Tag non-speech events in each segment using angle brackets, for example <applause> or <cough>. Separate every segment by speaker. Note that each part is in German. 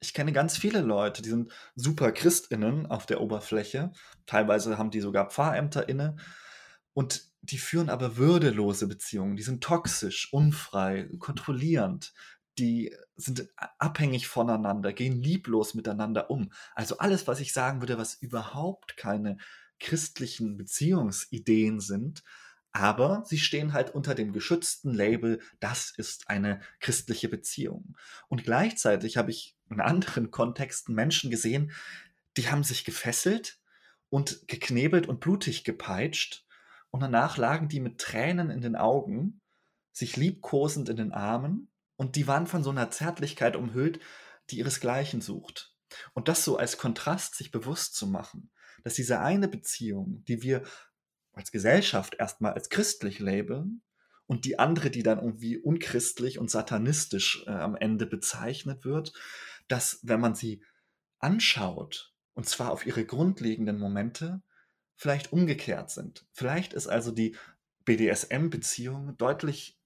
Speaker 1: ich kenne ganz viele Leute, die sind super Christinnen auf der Oberfläche. Teilweise haben die sogar Pfarrämter inne. Und die führen aber würdelose Beziehungen. Die sind toxisch, unfrei, kontrollierend. Die sind abhängig voneinander, gehen lieblos miteinander um. Also alles, was ich sagen würde, was überhaupt keine christlichen Beziehungsideen sind, aber sie stehen halt unter dem geschützten Label, das ist eine christliche Beziehung. Und gleichzeitig habe ich in anderen <laughs> Kontexten Menschen gesehen, die haben sich gefesselt und geknebelt und blutig gepeitscht und danach lagen die mit Tränen in den Augen, sich liebkosend in den Armen und die waren von so einer Zärtlichkeit umhüllt, die ihresgleichen sucht. Und das so als Kontrast sich bewusst zu machen, dass diese eine Beziehung, die wir als Gesellschaft erstmal als christlich labeln und die andere, die dann irgendwie unchristlich und satanistisch äh, am Ende bezeichnet wird, dass wenn man sie anschaut, und zwar auf ihre grundlegenden Momente, vielleicht umgekehrt sind. Vielleicht ist also die BDSM-Beziehung deutlich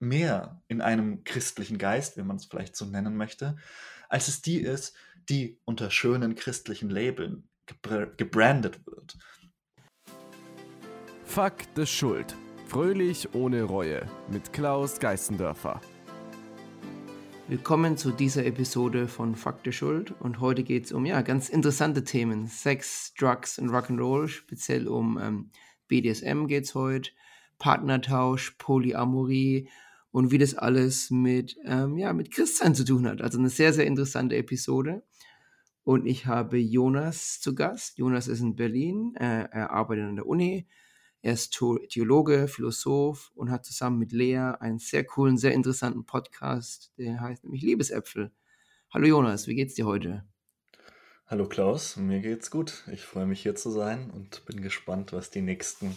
Speaker 1: mehr in einem christlichen Geist, wenn man es vielleicht so nennen möchte, als es die ist, die unter schönen christlichen Labeln gebrandet wird.
Speaker 2: Fuck the Schuld. Fröhlich ohne Reue mit Klaus Geißendörfer.
Speaker 3: Willkommen zu dieser Episode von Fuck the Schuld und heute geht es um ja ganz interessante Themen. Sex, Drugs und Rock'n'Roll, speziell um ähm, BDSM geht es heute, Partnertausch, Polyamorie und wie das alles mit, ähm, ja, mit Christsein zu tun hat. Also eine sehr, sehr interessante Episode. Und ich habe Jonas zu Gast. Jonas ist in Berlin, äh, er arbeitet an der Uni, er ist Theologe, Philosoph und hat zusammen mit Lea einen sehr coolen, sehr interessanten Podcast, der heißt nämlich Liebesäpfel. Hallo Jonas, wie geht's dir heute?
Speaker 1: Hallo Klaus, mir geht's gut. Ich freue mich hier zu sein und bin gespannt, was die nächsten,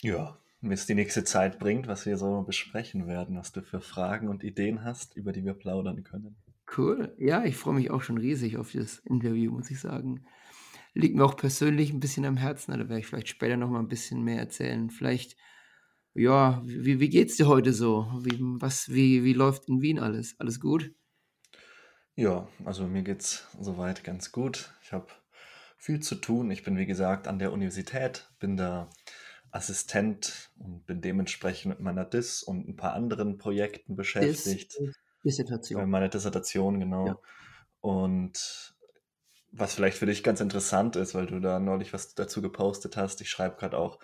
Speaker 1: ja, was die nächste Zeit bringt, was wir so besprechen werden, was du für Fragen und Ideen hast, über die wir plaudern können.
Speaker 3: Cool. Ja, ich freue mich auch schon riesig auf das Interview, muss ich sagen liegt mir auch persönlich ein bisschen am Herzen. Da werde ich vielleicht später noch mal ein bisschen mehr erzählen. Vielleicht, ja, wie, wie geht's dir heute so? Wie, was, wie, wie läuft in Wien alles? Alles gut?
Speaker 1: Ja, also mir geht's soweit ganz gut. Ich habe viel zu tun. Ich bin, wie gesagt, an der Universität, bin da Assistent und bin dementsprechend mit meiner Dis und ein paar anderen Projekten beschäftigt. Dis
Speaker 3: Dissertation.
Speaker 1: Meine Dissertation, genau. Ja. Und was vielleicht für dich ganz interessant ist, weil du da neulich was dazu gepostet hast. Ich schreibe gerade auch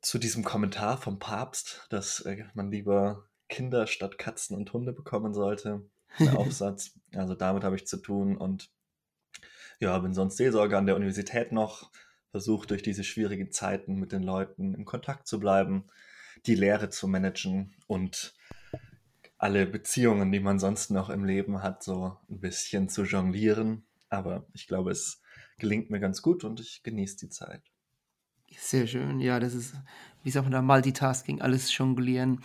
Speaker 1: zu diesem Kommentar vom Papst, dass äh, man lieber Kinder statt Katzen und Hunde bekommen sollte. Der <laughs> Aufsatz. Also damit habe ich zu tun und ja, bin sonst Seelsorger an der Universität noch, versuche durch diese schwierigen Zeiten mit den Leuten in Kontakt zu bleiben, die Lehre zu managen und alle Beziehungen, die man sonst noch im Leben hat, so ein bisschen zu jonglieren aber ich glaube, es gelingt mir ganz gut und ich genieße die Zeit.
Speaker 3: Sehr schön. Ja, das ist, wie sagt man da, Multitasking, alles jonglieren.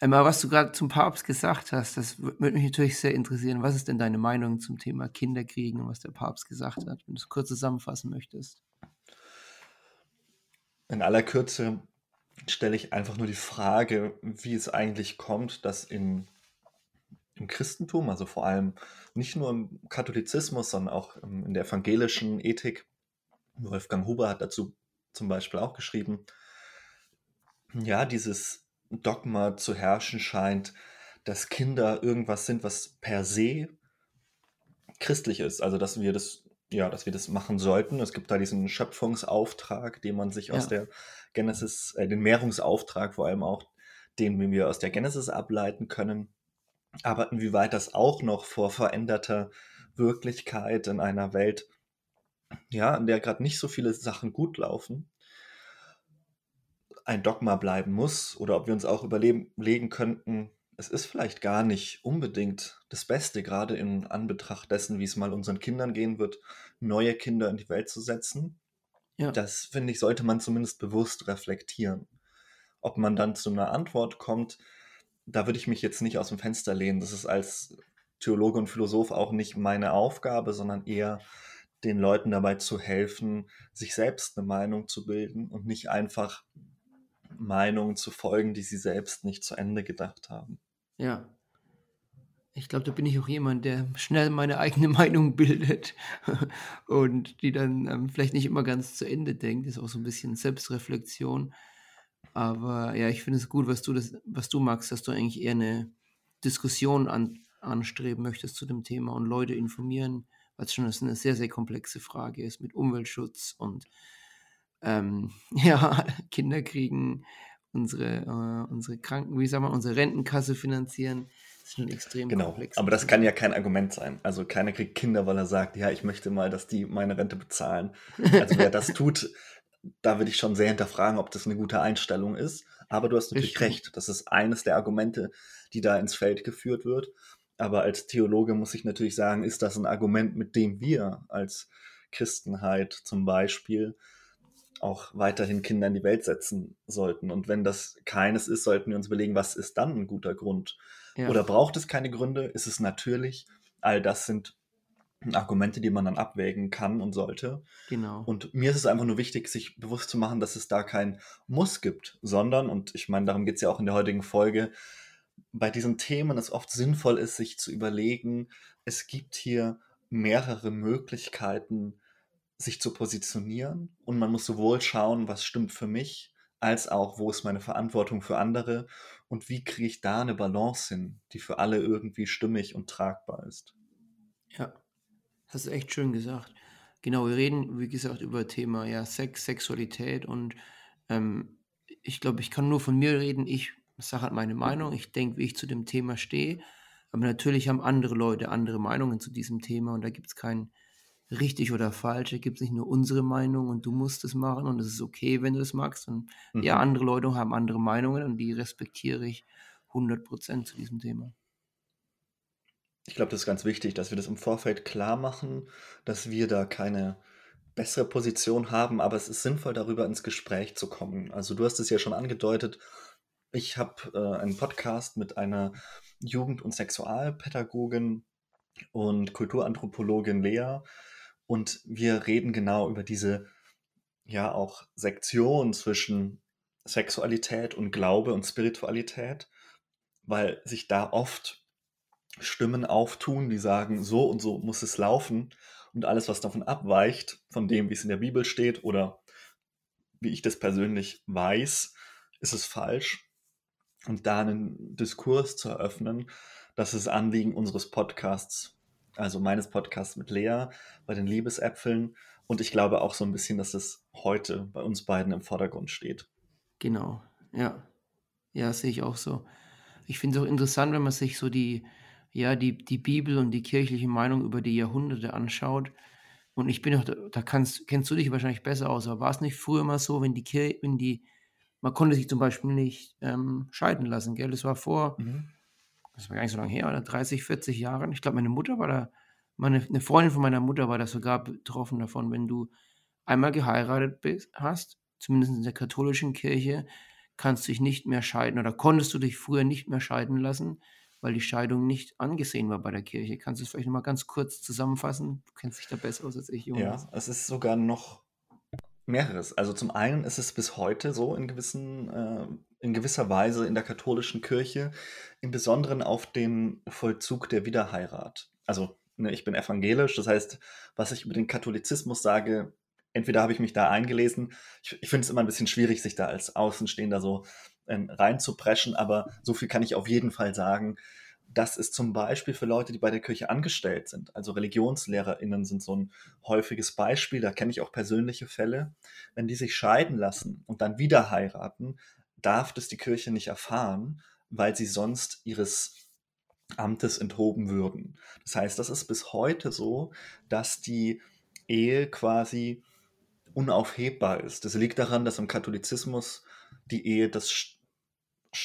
Speaker 3: Aber was du gerade zum Papst gesagt hast, das würde mich natürlich sehr interessieren. Was ist denn deine Meinung zum Thema Kinderkriegen und was der Papst gesagt hat, wenn du es kurz zusammenfassen möchtest?
Speaker 1: In aller Kürze stelle ich einfach nur die Frage, wie es eigentlich kommt, dass in im Christentum, also vor allem nicht nur im Katholizismus, sondern auch in der evangelischen Ethik. Wolfgang Huber hat dazu zum Beispiel auch geschrieben, ja, dieses Dogma zu herrschen scheint, dass Kinder irgendwas sind, was per se christlich ist. Also dass wir das, ja, dass wir das machen sollten. Es gibt da diesen Schöpfungsauftrag, den man sich ja. aus der Genesis, äh, den Mehrungsauftrag vor allem auch, den wir aus der Genesis ableiten können. Aber inwieweit das auch noch vor veränderter Wirklichkeit in einer Welt, ja, in der gerade nicht so viele Sachen gut laufen, ein Dogma bleiben muss oder ob wir uns auch überlegen könnten, es ist vielleicht gar nicht unbedingt das Beste, gerade in Anbetracht dessen, wie es mal unseren Kindern gehen wird, neue Kinder in die Welt zu setzen. Ja. Das, finde ich, sollte man zumindest bewusst reflektieren. Ob man dann zu einer Antwort kommt, da würde ich mich jetzt nicht aus dem Fenster lehnen. Das ist als Theologe und Philosoph auch nicht meine Aufgabe, sondern eher den Leuten dabei zu helfen, sich selbst eine Meinung zu bilden und nicht einfach Meinungen zu folgen, die sie selbst nicht zu Ende gedacht haben.
Speaker 3: Ja. Ich glaube, da bin ich auch jemand, der schnell meine eigene <laughs> Meinung bildet <laughs> und die dann ähm, vielleicht nicht immer ganz zu Ende denkt. Das ist auch so ein bisschen Selbstreflexion. Aber ja, ich finde es gut, was du, das, was du magst, dass du eigentlich eher eine Diskussion an, anstreben möchtest zu dem Thema und Leute informieren, weil es schon eine sehr, sehr komplexe Frage ist mit Umweltschutz und ähm, <laughs> ja, Kinder kriegen, unsere, äh, unsere Kranken, wie sagen wir, unsere Rentenkasse finanzieren. Das ist schon extrem
Speaker 1: genau.
Speaker 3: komplex.
Speaker 1: Aber das kann ja kein Argument sein. Also keiner kriegt Kinder, weil er sagt, ja, ich möchte mal, dass die meine Rente bezahlen. Also wer das tut, da würde ich schon sehr hinterfragen, ob das eine gute Einstellung ist. Aber du hast natürlich Richtig. recht. Das ist eines der Argumente, die da ins Feld geführt wird. Aber als Theologe muss ich natürlich sagen, ist das ein Argument, mit dem wir als Christenheit zum Beispiel auch weiterhin Kinder in die Welt setzen sollten. Und wenn das keines ist, sollten wir uns überlegen, was ist dann ein guter Grund? Ja. Oder braucht es keine Gründe? Ist es natürlich? All das sind Argumente, die man dann abwägen kann und sollte.
Speaker 3: Genau.
Speaker 1: Und mir ist es einfach nur wichtig, sich bewusst zu machen, dass es da kein Muss gibt, sondern, und ich meine, darum geht es ja auch in der heutigen Folge, bei diesen Themen es oft sinnvoll ist, sich zu überlegen, es gibt hier mehrere Möglichkeiten, sich zu positionieren und man muss sowohl schauen, was stimmt für mich, als auch, wo ist meine Verantwortung für andere und wie kriege ich da eine Balance hin, die für alle irgendwie stimmig und tragbar ist.
Speaker 3: Ja, hast du echt schön gesagt. Genau, wir reden, wie gesagt, über Thema ja, Sex, Sexualität und ähm, ich glaube, ich kann nur von mir reden. Ich sage halt meine Meinung, ich denke, wie ich zu dem Thema stehe. Aber natürlich haben andere Leute andere Meinungen zu diesem Thema und da gibt es keinen richtig oder falsch. Da gibt es nicht nur unsere Meinung und du musst es machen und es ist okay, wenn du das magst. Und mhm. ja, andere Leute haben andere Meinungen und die respektiere ich 100% zu diesem Thema.
Speaker 1: Ich glaube, das ist ganz wichtig, dass wir das im Vorfeld klar machen, dass wir da keine bessere Position haben, aber es ist sinnvoll, darüber ins Gespräch zu kommen. Also du hast es ja schon angedeutet, ich habe äh, einen Podcast mit einer Jugend- und Sexualpädagogin und Kulturanthropologin Lea und wir reden genau über diese ja auch Sektion zwischen Sexualität und Glaube und Spiritualität, weil sich da oft Stimmen auftun, die sagen, so und so muss es laufen und alles, was davon abweicht, von dem, wie es in der Bibel steht oder wie ich das persönlich weiß, ist es falsch. Und da einen Diskurs zu eröffnen, das ist Anliegen unseres Podcasts, also meines Podcasts mit Lea bei den Liebesäpfeln. Und ich glaube auch so ein bisschen, dass das heute bei uns beiden im Vordergrund steht.
Speaker 3: Genau, ja. Ja, sehe ich auch so. Ich finde es auch interessant, wenn man sich so die, ja, die, die Bibel und die kirchliche Meinung über die Jahrhunderte anschaut. Und ich bin auch, da kannst, kennst du dich wahrscheinlich besser aus, aber war es nicht früher immer so, wenn die Kirche, wenn die, man konnte sich zum Beispiel nicht ähm, scheiden lassen, gell? Das war vor, mhm das war gar nicht so lange her, oder 30, 40 Jahren. Ich glaube, meine Mutter war da, meine, eine Freundin von meiner Mutter war da sogar betroffen davon, wenn du einmal geheiratet bist, hast, zumindest in der katholischen Kirche, kannst du dich nicht mehr scheiden oder konntest du dich früher nicht mehr scheiden lassen, weil die Scheidung nicht angesehen war bei der Kirche. Kannst du es vielleicht nochmal ganz kurz zusammenfassen? Du kennst dich da besser aus als ich,
Speaker 1: Jonas. Ja, es ist sogar noch mehreres. Also zum einen ist es bis heute so in gewissen äh, in gewisser Weise in der katholischen Kirche, im Besonderen auf den Vollzug der Wiederheirat. Also, ne, ich bin evangelisch, das heißt, was ich über den Katholizismus sage, entweder habe ich mich da eingelesen, ich, ich finde es immer ein bisschen schwierig, sich da als Außenstehender so reinzupreschen, aber so viel kann ich auf jeden Fall sagen. Das ist zum Beispiel für Leute, die bei der Kirche angestellt sind. Also ReligionslehrerInnen sind so ein häufiges Beispiel. Da kenne ich auch persönliche Fälle. Wenn die sich scheiden lassen und dann wieder heiraten, darf das die Kirche nicht erfahren, weil sie sonst ihres Amtes enthoben würden. Das heißt, das ist bis heute so, dass die Ehe quasi unaufhebbar ist. Das liegt daran, dass im Katholizismus die Ehe das,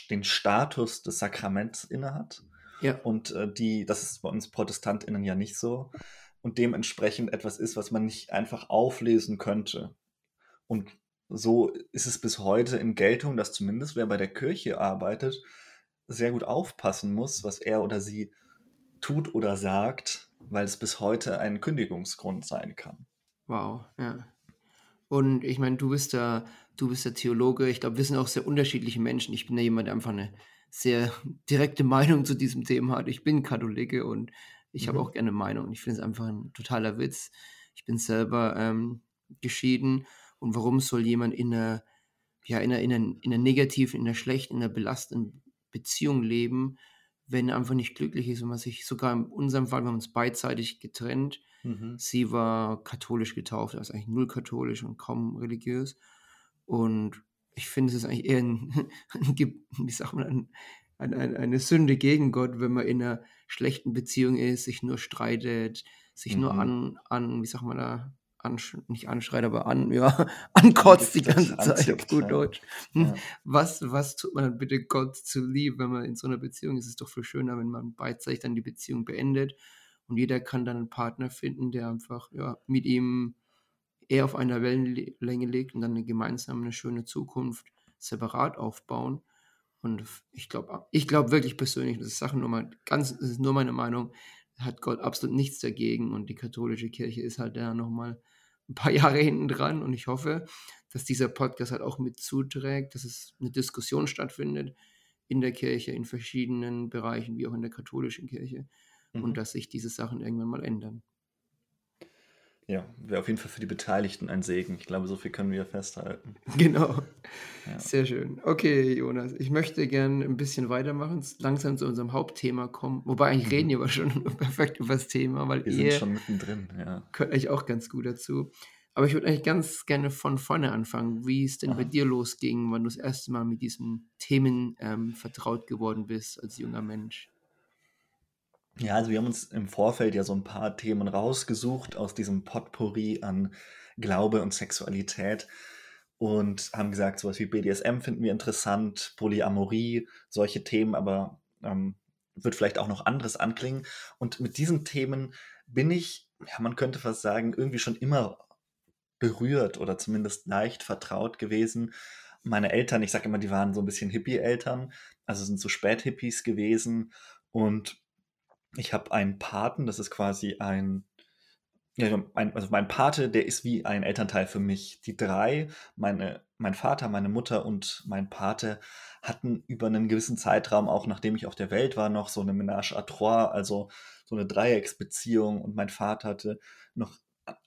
Speaker 1: den Status des Sakraments innehat. Ja. Und äh, die, das ist bei uns ProtestantInnen ja nicht so. Und dementsprechend etwas ist, was man nicht einfach auflesen könnte. Und so ist es bis heute in Geltung, dass zumindest wer bei der Kirche arbeitet, sehr gut aufpassen muss, was er oder sie tut oder sagt, weil es bis heute ein Kündigungsgrund sein kann.
Speaker 3: Wow, ja. Und ich meine, du bist da, du bist der Theologe. Ich glaube, wir sind auch sehr unterschiedliche Menschen. Ich bin ja jemand, der einfach eine sehr <laughs> direkte Meinung zu diesem Thema hat. Ich bin Katholike und ich habe
Speaker 1: Mhm.
Speaker 3: auch gerne Meinung. Ich finde es einfach ein totaler Witz. Ich bin selber ähm, geschieden und warum soll jemand in einer, ja, in einer, in einer, in einer negativen, in einer schlechten, in einer belastenden Beziehung leben, wenn er einfach nicht glücklich ist, wenn man sich sogar in unserem Fall, wir haben uns beidseitig getrennt.
Speaker 1: Mhm.
Speaker 3: Sie war katholisch getauft, also eigentlich null katholisch und kaum religiös. Und ich finde, es ist eigentlich eher ein, <laughs> wie sagt man, ein, ein, ein, eine Sünde gegen Gott, wenn man in einer schlechten Beziehung ist, sich nur streitet, sich nur
Speaker 1: Mhm.
Speaker 3: an, an, wie sagt man da, ansch nicht anschreit, aber an, ja, <laughs> ankotzt die ganze Zeit auf gut
Speaker 1: ja.
Speaker 3: Deutsch.
Speaker 1: Ja.
Speaker 3: Was, was tut man dann bitte Gott zu lieb, wenn man in so einer Beziehung ist? Es ist doch viel schöner, wenn man beidseitig dann die Beziehung beendet und jeder kann dann einen Partner finden, der einfach ja, mit ihm eher auf einer Wellenlänge liegt und dann eine gemeinsame, eine schöne Zukunft separat aufbauen. Und ich glaube ich glaub wirklich persönlich, das ist Sache nur mal, ganz, das ist nur meine Meinung, hat Gott absolut nichts dagegen und die katholische Kirche ist halt da nochmal ein paar <laughs> Jahre hinten dran und ich hoffe, dass dieser Podcast halt auch mit zuträgt, dass es eine Diskussion stattfindet in der Kirche, in verschiedenen Bereichen, wie auch in der katholischen Kirche
Speaker 1: Mhm.
Speaker 3: und dass sich diese Sachen irgendwann mal ändern.
Speaker 1: Ja, wäre auf jeden Fall für die Beteiligten ein Segen. Ich glaube, so viel können wir festhalten. <laughs>
Speaker 3: Genau.
Speaker 1: Ja.
Speaker 3: Sehr schön. Okay, Jonas, ich möchte gerne ein bisschen weitermachen, langsam zu unserem Hauptthema kommen. Wobei eigentlich
Speaker 1: Mhm.
Speaker 3: reden wir aber schon <laughs> perfekt über das Thema, weil
Speaker 1: Wir sind
Speaker 3: ihr
Speaker 1: schon mittendrin, ja.
Speaker 3: gehört eigentlich auch ganz gut dazu. Aber ich würde eigentlich ganz gerne von vorne anfangen, wie es denn bei
Speaker 1: Aha.
Speaker 3: dir losging, wann du das erste Mal mit diesen Themen ähm, vertraut geworden bist als junger Mensch.
Speaker 1: Ja, also wir haben uns im Vorfeld ja so ein paar Themen rausgesucht aus diesem Potpourri an Glaube und Sexualität und haben gesagt, sowas wie BDSM finden wir interessant, Polyamorie, solche Themen, aber ähm, wird vielleicht auch noch anderes anklingen. Und mit diesen Themen bin ich, ja, man könnte fast sagen, irgendwie schon immer berührt oder zumindest leicht vertraut gewesen. Meine Eltern, ich sage immer, die waren so ein bisschen Hippie-Eltern, also sind so Späthippies gewesen und ich habe einen Paten, das ist quasi ein, ja, ein, also mein Pate, der ist wie ein Elternteil für mich. Die drei, meine, mein Vater, meine Mutter und mein Pate, hatten über einen gewissen Zeitraum, auch nachdem ich auf der Welt war, noch so eine Ménage à trois, also so eine Dreiecksbeziehung. Und mein Vater hatte noch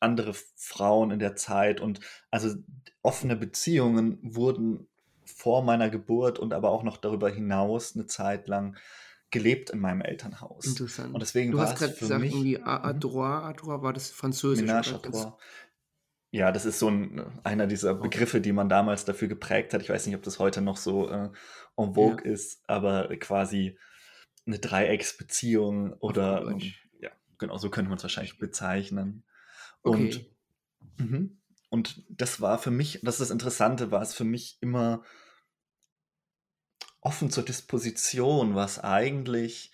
Speaker 1: andere Frauen in der Zeit. Und also offene Beziehungen wurden vor meiner Geburt und aber auch noch darüber hinaus eine Zeit lang gelebt in meinem Elternhaus.
Speaker 3: Interessant.
Speaker 1: Und deswegen
Speaker 3: du
Speaker 1: war
Speaker 3: hast
Speaker 1: es
Speaker 3: gerade
Speaker 1: für
Speaker 3: gesagt,
Speaker 1: mich
Speaker 3: irgendwie
Speaker 1: Mhm.
Speaker 3: droit, à droit, war das Französisch?
Speaker 1: Ménage trois. Ja, das ist so ein, einer dieser Begriffe, die man damals dafür geprägt hat. Ich weiß nicht, ob das heute noch so äh, en vogue ist, aber quasi eine Dreiecksbeziehung oder ähm, ja, genau, so könnte man es wahrscheinlich bezeichnen. Und
Speaker 3: Okay.
Speaker 1: Mhm. Und das war für mich, das ist das Interessante, war es für mich immer offen zur Disposition, was eigentlich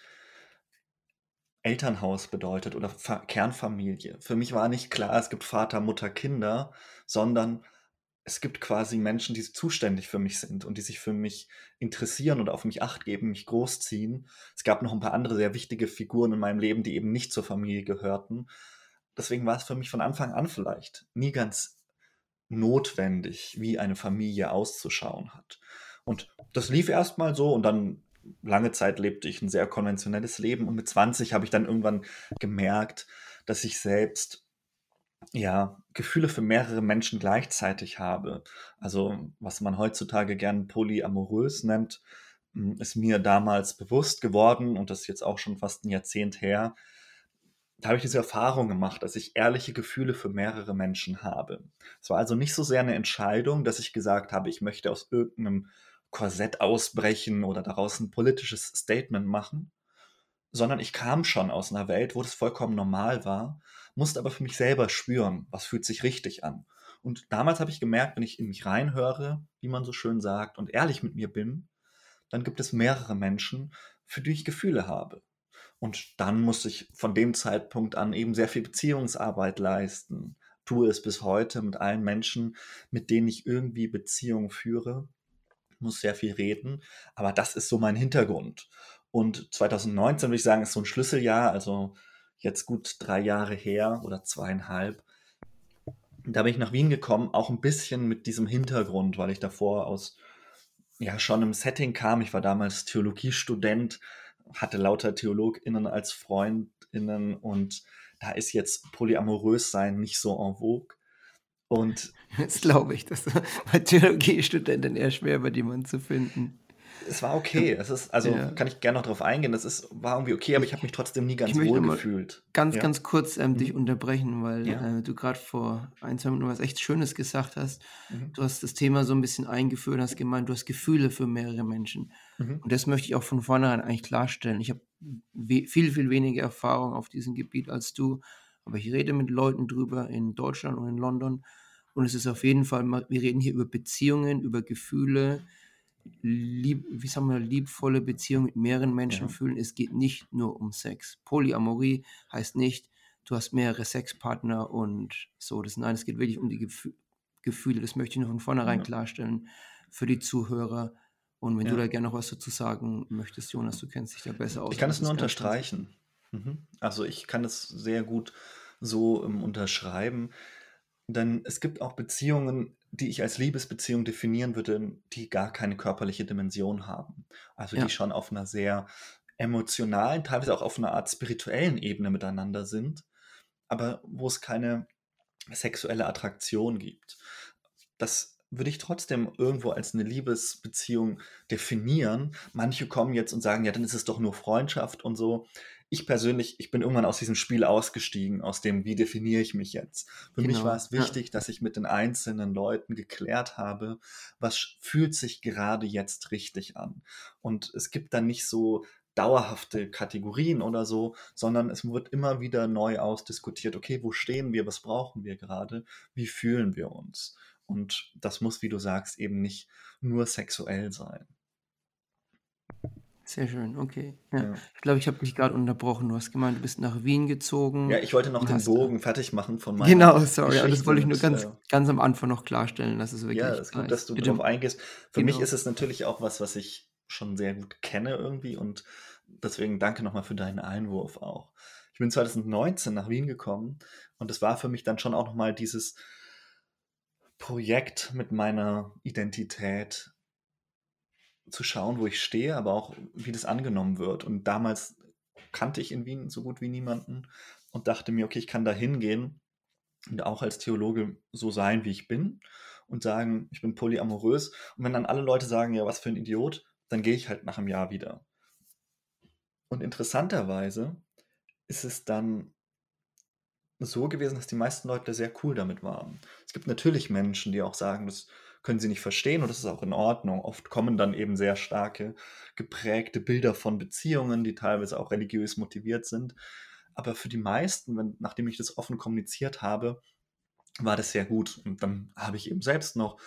Speaker 1: Elternhaus bedeutet oder Fa Kernfamilie. Für mich war nicht klar, es gibt Vater, Mutter, Kinder, sondern es gibt quasi Menschen, die zuständig für mich sind und die sich für mich interessieren oder auf mich Acht geben, mich großziehen. Es gab noch ein paar andere sehr wichtige Figuren in meinem Leben, die eben nicht zur Familie gehörten. Deswegen war es für mich von Anfang an vielleicht nie ganz notwendig, wie eine Familie auszuschauen hat. Und das lief erstmal so und dann lange Zeit lebte ich ein sehr konventionelles Leben und mit 20 habe ich dann irgendwann gemerkt, dass ich selbst ja Gefühle für mehrere Menschen gleichzeitig habe. Also was man heutzutage gern polyamorös nennt, m, ist mir damals bewusst geworden und das ist jetzt auch schon fast ein Jahrzehnt her. Da habe ich diese Erfahrung gemacht, dass ich ehrliche Gefühle für mehrere Menschen habe. Es war also nicht so sehr eine Entscheidung, dass ich gesagt habe, ich möchte aus irgendeinem Korsett ausbrechen oder daraus ein politisches Statement machen, sondern ich kam schon aus einer Welt, wo das vollkommen normal war, musste aber für mich selber spüren, was fühlt sich richtig an. Und damals habe ich gemerkt, wenn ich in mich reinhöre, wie man so schön sagt, und ehrlich mit mir bin, dann gibt es mehrere Menschen, für die ich Gefühle habe. Und dann musste ich von dem Zeitpunkt an eben sehr viel Beziehungsarbeit leisten. Tue es bis heute mit allen Menschen, mit denen ich irgendwie Beziehungen führe. Muss sehr viel reden, aber das ist so mein Hintergrund. Und 2019 würde ich sagen, ist so ein Schlüsseljahr, also jetzt gut drei Jahre her oder zweieinhalb. Da bin ich nach Wien gekommen, auch ein bisschen mit diesem Hintergrund, weil ich davor aus ja schon im Setting kam. Ich war damals Theologiestudent, hatte lauter TheologInnen als FreundInnen und da ist jetzt polyamorös sein nicht so en vogue. Und
Speaker 3: Das glaube ich, das bei Theologiestudenten eher schwer, bei jemanden zu finden.
Speaker 1: es war okay. Es ist, also
Speaker 3: Ja.
Speaker 1: kann ich gerne noch drauf eingehen. Das ist, war irgendwie okay, aber ich habe mich trotzdem nie ganz wohl gefühlt.
Speaker 3: Ganz,
Speaker 1: Ja.
Speaker 3: ganz kurz ähm, dich
Speaker 1: Mhm.
Speaker 3: unterbrechen, weil
Speaker 1: Ja.
Speaker 3: äh, du gerade vor ein, zwei Minuten was echt Schönes gesagt hast.
Speaker 1: Mhm.
Speaker 3: Du hast das Thema so ein bisschen eingeführt, hast gemeint, du hast Gefühle für mehrere Menschen.
Speaker 1: Mhm.
Speaker 3: Und das möchte ich auch von vornherein eigentlich klarstellen. Ich habe viel, viel weniger Erfahrung auf diesem Gebiet als du, aber ich rede mit Leuten drüber in Deutschland und in London. Und es ist auf jeden Fall, wir reden hier über Beziehungen, über Gefühle, lieb, wie sagen wir, liebvolle Beziehungen mit mehreren Menschen
Speaker 1: Ja.
Speaker 3: fühlen. Es geht nicht nur um Sex. Polyamorie heißt nicht, du hast mehrere Sexpartner und so. Das, nein, es geht wirklich um die Gefü Gefühle. Das möchte ich noch von vornherein
Speaker 1: Ja.
Speaker 3: klarstellen für die Zuhörer. Und wenn du
Speaker 1: Ja.
Speaker 3: da gerne noch was dazu sagen möchtest, Jonas, du kennst dich da besser aus.
Speaker 1: Ich kann es nur unterstreichen. Mhm. Also ich kann es sehr gut so ähm, unterschreiben. Denn es gibt auch Beziehungen, die ich als Liebesbeziehung definieren würde, die gar keine körperliche Dimension haben. Also
Speaker 3: Ja.
Speaker 1: die schon auf einer sehr emotionalen, teilweise auch auf einer Art spirituellen Ebene miteinander sind, aber wo es keine sexuelle Attraktion gibt. Das würde ich trotzdem irgendwo als eine Liebesbeziehung definieren. Manche kommen jetzt und sagen, ja, dann ist es doch nur Freundschaft und so. Ich persönlich, ich bin irgendwann aus diesem Spiel ausgestiegen, aus dem, wie definiere ich mich jetzt. Für mich
Speaker 3: Genau,
Speaker 1: war es
Speaker 3: ja.
Speaker 1: wichtig, dass ich mit den einzelnen Leuten geklärt habe, was fühlt sich gerade jetzt richtig an. Und es gibt dann nicht so dauerhafte Kategorien oder so, sondern es wird immer wieder neu ausdiskutiert, okay, wo stehen wir, was brauchen wir gerade, wie fühlen wir uns. Und das muss, wie du sagst, eben nicht nur sexuell sein.
Speaker 3: Sehr schön, okay. Ja.
Speaker 1: Ja.
Speaker 3: Ich glaube, ich habe dich gerade unterbrochen. Du hast gemeint, du bist nach Wien gezogen.
Speaker 1: Ja, ich wollte noch den Bogen fertig machen von meiner
Speaker 3: Genau, sorry, aber das wollte ich nur ganz,
Speaker 1: äh,
Speaker 3: ganz am Anfang noch klarstellen, dass es wirklich.
Speaker 1: Ja, ist
Speaker 3: klar
Speaker 1: gut, dass du
Speaker 3: Bitte-
Speaker 1: darauf eingehst. Für mich
Speaker 3: Genau.
Speaker 1: ist es natürlich auch was, was ich schon sehr gut kenne irgendwie und deswegen danke nochmal für deinen Einwurf auch. Ich bin 2019 nach Wien gekommen und es war für mich dann schon auch nochmal dieses Projekt mit meiner Identität zu schauen, wo ich stehe, aber auch wie das angenommen wird. Und damals kannte ich in Wien so gut wie niemanden und dachte mir, okay, ich kann da hingehen und auch als Theologe so sein, wie ich bin und sagen, ich bin polyamorös. Und wenn dann alle Leute sagen, ja, was für ein Idiot, dann gehe ich halt nach einem Jahr wieder. Und interessanterweise ist es dann so gewesen, dass die meisten Leute sehr cool damit waren. Es gibt natürlich Menschen, die auch sagen, das können sie nicht verstehen und das ist auch in Ordnung. Oft kommen dann eben sehr starke, geprägte Bilder von Beziehungen, die teilweise auch religiös motiviert sind. Aber für die meisten, wenn, nachdem ich das offen kommuniziert habe, war das sehr gut. Und dann habe ich eben selbst noch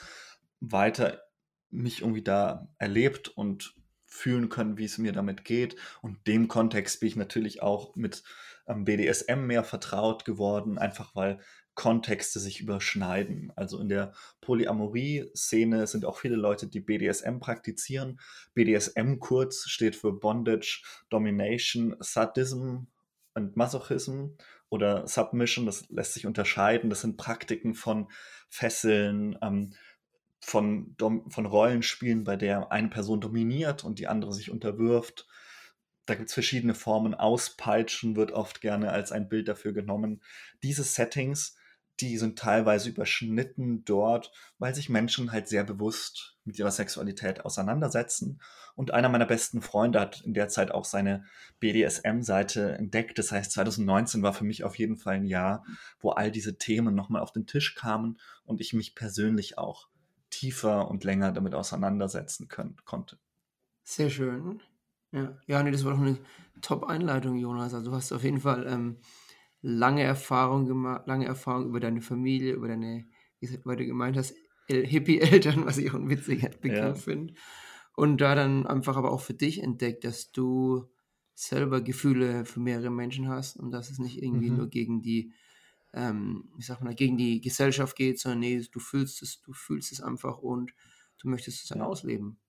Speaker 1: weiter mich irgendwie da erlebt und fühlen können, wie es mir damit geht. Und dem Kontext bin ich natürlich auch mit ähm, BDSM mehr vertraut geworden, einfach weil Kontexte sich überschneiden. Also in der Polyamorie-Szene sind auch viele Leute, die BDSM praktizieren. BDSM kurz steht für Bondage, Domination, Sadism und Masochism oder Submission. Das lässt sich unterscheiden. Das sind Praktiken von Fesseln, ähm, von, von Rollenspielen, bei der eine Person dominiert und die andere sich unterwirft. Da gibt es verschiedene Formen. Auspeitschen wird oft gerne als ein Bild dafür genommen. Diese Settings, die sind teilweise überschnitten dort, weil sich Menschen halt sehr bewusst mit ihrer Sexualität auseinandersetzen. Und einer meiner besten Freunde hat in der Zeit auch seine BDSM-Seite entdeckt. Das heißt, 2019 war für mich auf jeden Fall ein Jahr, wo all diese Themen nochmal auf den Tisch kamen und ich mich persönlich auch tiefer und länger damit auseinandersetzen können, konnte.
Speaker 3: Sehr schön. Ja, ja nee, das war doch eine Top-Einleitung, Jonas. Also du hast auf jeden Fall ähm, lange Erfahrung gemacht, lange Erfahrung über deine Familie, über deine, wie gesagt, weil du gemeint hast, El- Hippie-Eltern, was ich auch ein witziger Begriff
Speaker 1: Ja.
Speaker 3: finde. Und da dann einfach aber auch für dich entdeckt, dass du selber Gefühle für mehrere Menschen hast und dass es nicht irgendwie
Speaker 1: Mhm.
Speaker 3: nur gegen die, ähm, sagt man, da, gegen die Gesellschaft geht, sondern nee, du fühlst es, du fühlst es einfach und du möchtest es dann
Speaker 1: Ja.
Speaker 3: ausleben.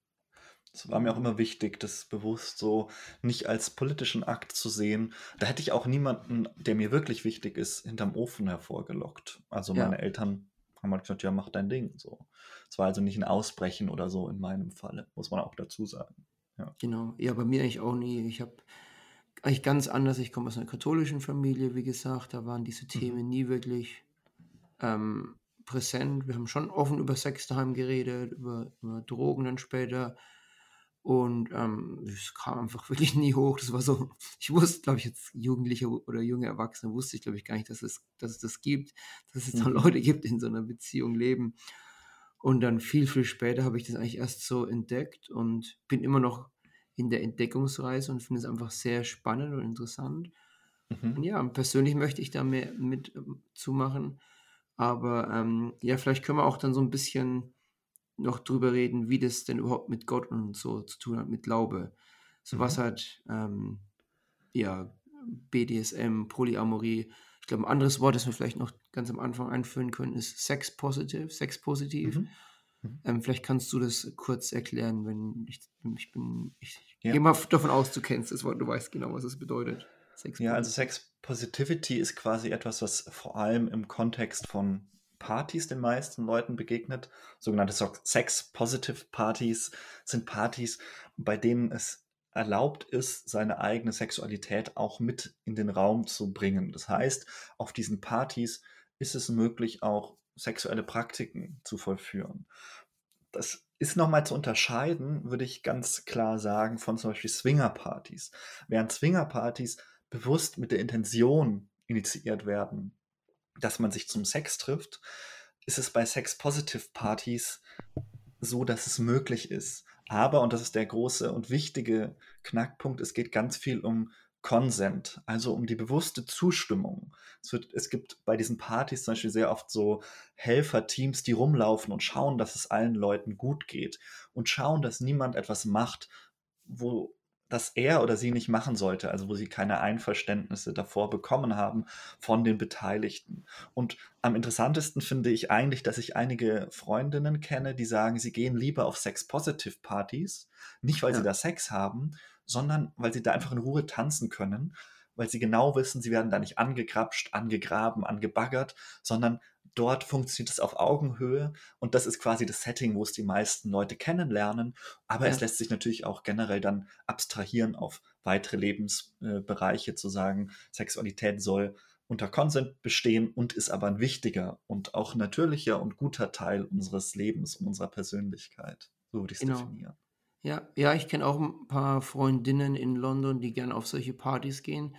Speaker 1: Es war mir auch immer wichtig, das bewusst so nicht als politischen Akt zu sehen. Da hätte ich auch niemanden, der mir wirklich wichtig ist, hinterm Ofen hervorgelockt. Also
Speaker 3: Ja.
Speaker 1: meine Eltern haben halt gesagt, ja, mach dein Ding. So. Es war also nicht ein Ausbrechen oder so in meinem Falle, muss man auch dazu sagen. Ja.
Speaker 3: Genau, ja, bei mir eigentlich auch nie. Ich habe eigentlich ganz anders. Ich komme aus einer katholischen Familie, wie gesagt. Da waren diese Themen mhm. nie wirklich ähm, präsent. Wir haben schon offen über Sex daheim geredet, über, über Drogen dann später. Und ähm, es kam einfach <laughs> wirklich nie hoch. Das war so, ich wusste, glaube ich, jetzt Jugendliche oder junge Erwachsene wusste ich, glaube ich, gar nicht, dass es, dass es das gibt, dass es mhm. da Leute gibt, die in so einer Beziehung leben. Und dann viel, viel später habe ich das eigentlich erst so entdeckt und bin immer noch in der Entdeckungsreise und finde es einfach sehr spannend und interessant. Mhm. Und ja, persönlich möchte ich da mehr mit ähm, zu machen. Aber ähm, ja, vielleicht können wir auch dann so ein bisschen noch drüber reden, wie das denn überhaupt mit Gott und so zu tun hat, mit Glaube. So mhm. was hat, ähm, ja, BDSM, Polyamorie. Ich glaube, ein anderes Wort, das wir vielleicht noch ganz am Anfang einführen können, ist Sex Positive, Sex Positiv. Mhm. mhm. Ähm, vielleicht kannst du das kurz erklären, wenn ich, ich bin, ich ja. gehe mal davon aus, du kennst das Wort, du weißt genau, was es bedeutet.
Speaker 1: Sex ja, also Sex Positivity ist quasi etwas, was vor allem im Kontext von Partys den meisten Leuten begegnet. Sogenannte Sex-Positive Partys sind Partys, bei denen es erlaubt ist, seine eigene Sexualität auch mit in den Raum zu bringen. Das heißt, auf diesen Partys ist es möglich, auch sexuelle Praktiken zu vollführen. Das ist nochmal zu unterscheiden, würde ich ganz klar sagen, von zum Beispiel Swinger-Partys. Während Swinger-Partys bewusst mit der Intention initiiert werden, dass man sich zum Sex trifft, ist es bei Sex-Positive-Partys so, dass es möglich ist. Aber, und das ist der große und wichtige Knackpunkt, es geht ganz viel um Consent, also um die bewusste Zustimmung. Es, wird, es gibt bei diesen Partys zum Beispiel sehr oft so Helferteams, die rumlaufen und schauen, dass es allen Leuten gut geht und schauen, dass niemand etwas macht, wo das er oder sie nicht machen sollte, also wo sie keine Einverständnisse davor bekommen haben von den Beteiligten. Und am interessantesten finde ich eigentlich, dass ich einige Freundinnen kenne, die sagen, sie gehen lieber auf Sex-Positive-Partys, nicht weil ja. sie da Sex haben, sondern weil sie da einfach in Ruhe tanzen können, weil sie genau wissen, sie werden da nicht angegrapscht, angegraben, angebaggert, sondern dort funktioniert es auf Augenhöhe und das ist quasi das Setting, wo es die meisten Leute kennenlernen. Aber ja. es lässt sich natürlich auch generell dann abstrahieren auf weitere Lebensbereiche, äh, zu sagen, Sexualität soll unter Consent bestehen und ist aber ein wichtiger und auch natürlicher und guter Teil unseres Lebens und unserer Persönlichkeit. So würde ich es genau. definieren.
Speaker 3: Ja, ja, ich kenne auch ein paar Freundinnen in London, die gerne auf solche Partys gehen.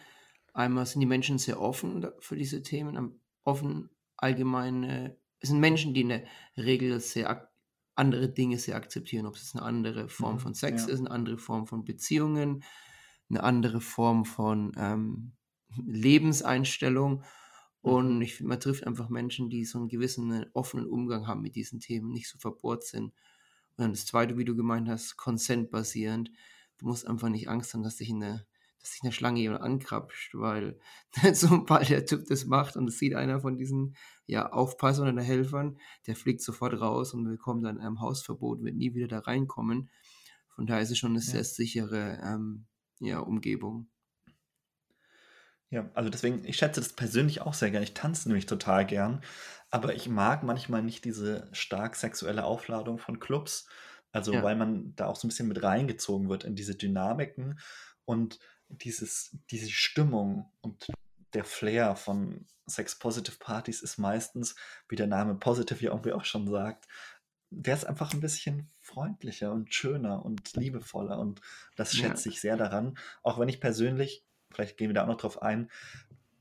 Speaker 3: Einmal sind die Menschen sehr offen für diese Themen, offen allgemein, äh, es sind Menschen, die in der Regel sehr andere Dinge sehr akzeptieren, ob es eine andere Form mhm, von Sex ja. ist, eine andere Form von Beziehungen, eine andere Form von ähm, <laughs> Lebenseinstellung. Und mhm. ich finde, man trifft einfach Menschen, die so einen gewissen äh, offenen Umgang haben mit diesen Themen, nicht so verbohrt sind. Und dann das zweite, wie du gemeint hast, consent-basierend. Du musst einfach nicht Angst haben, dass dich in eine dass sich eine Schlange jemand ankrapscht, weil <laughs> sobald der Typ das macht und es sieht einer von diesen ja, Aufpassern oder Helfern, der fliegt sofort raus und bekommt dann ein Hausverbot, wird nie wieder da reinkommen. Von daher ist es schon eine ja. sehr sichere ähm, ja, Umgebung.
Speaker 1: Ja, also deswegen, ich schätze das persönlich auch sehr gern. Ich tanze nämlich total gern, aber ich mag manchmal nicht diese stark sexuelle Aufladung von Clubs. Also, ja. weil man da auch so ein bisschen mit reingezogen wird in diese Dynamiken und dieses, diese Stimmung und der Flair von Sex-Positive Partys ist meistens, wie der Name Positive ja irgendwie auch schon sagt, der ist einfach ein bisschen freundlicher und schöner und liebevoller und das schätze ja. ich sehr daran. Auch wenn ich persönlich, vielleicht gehen wir da auch noch drauf ein,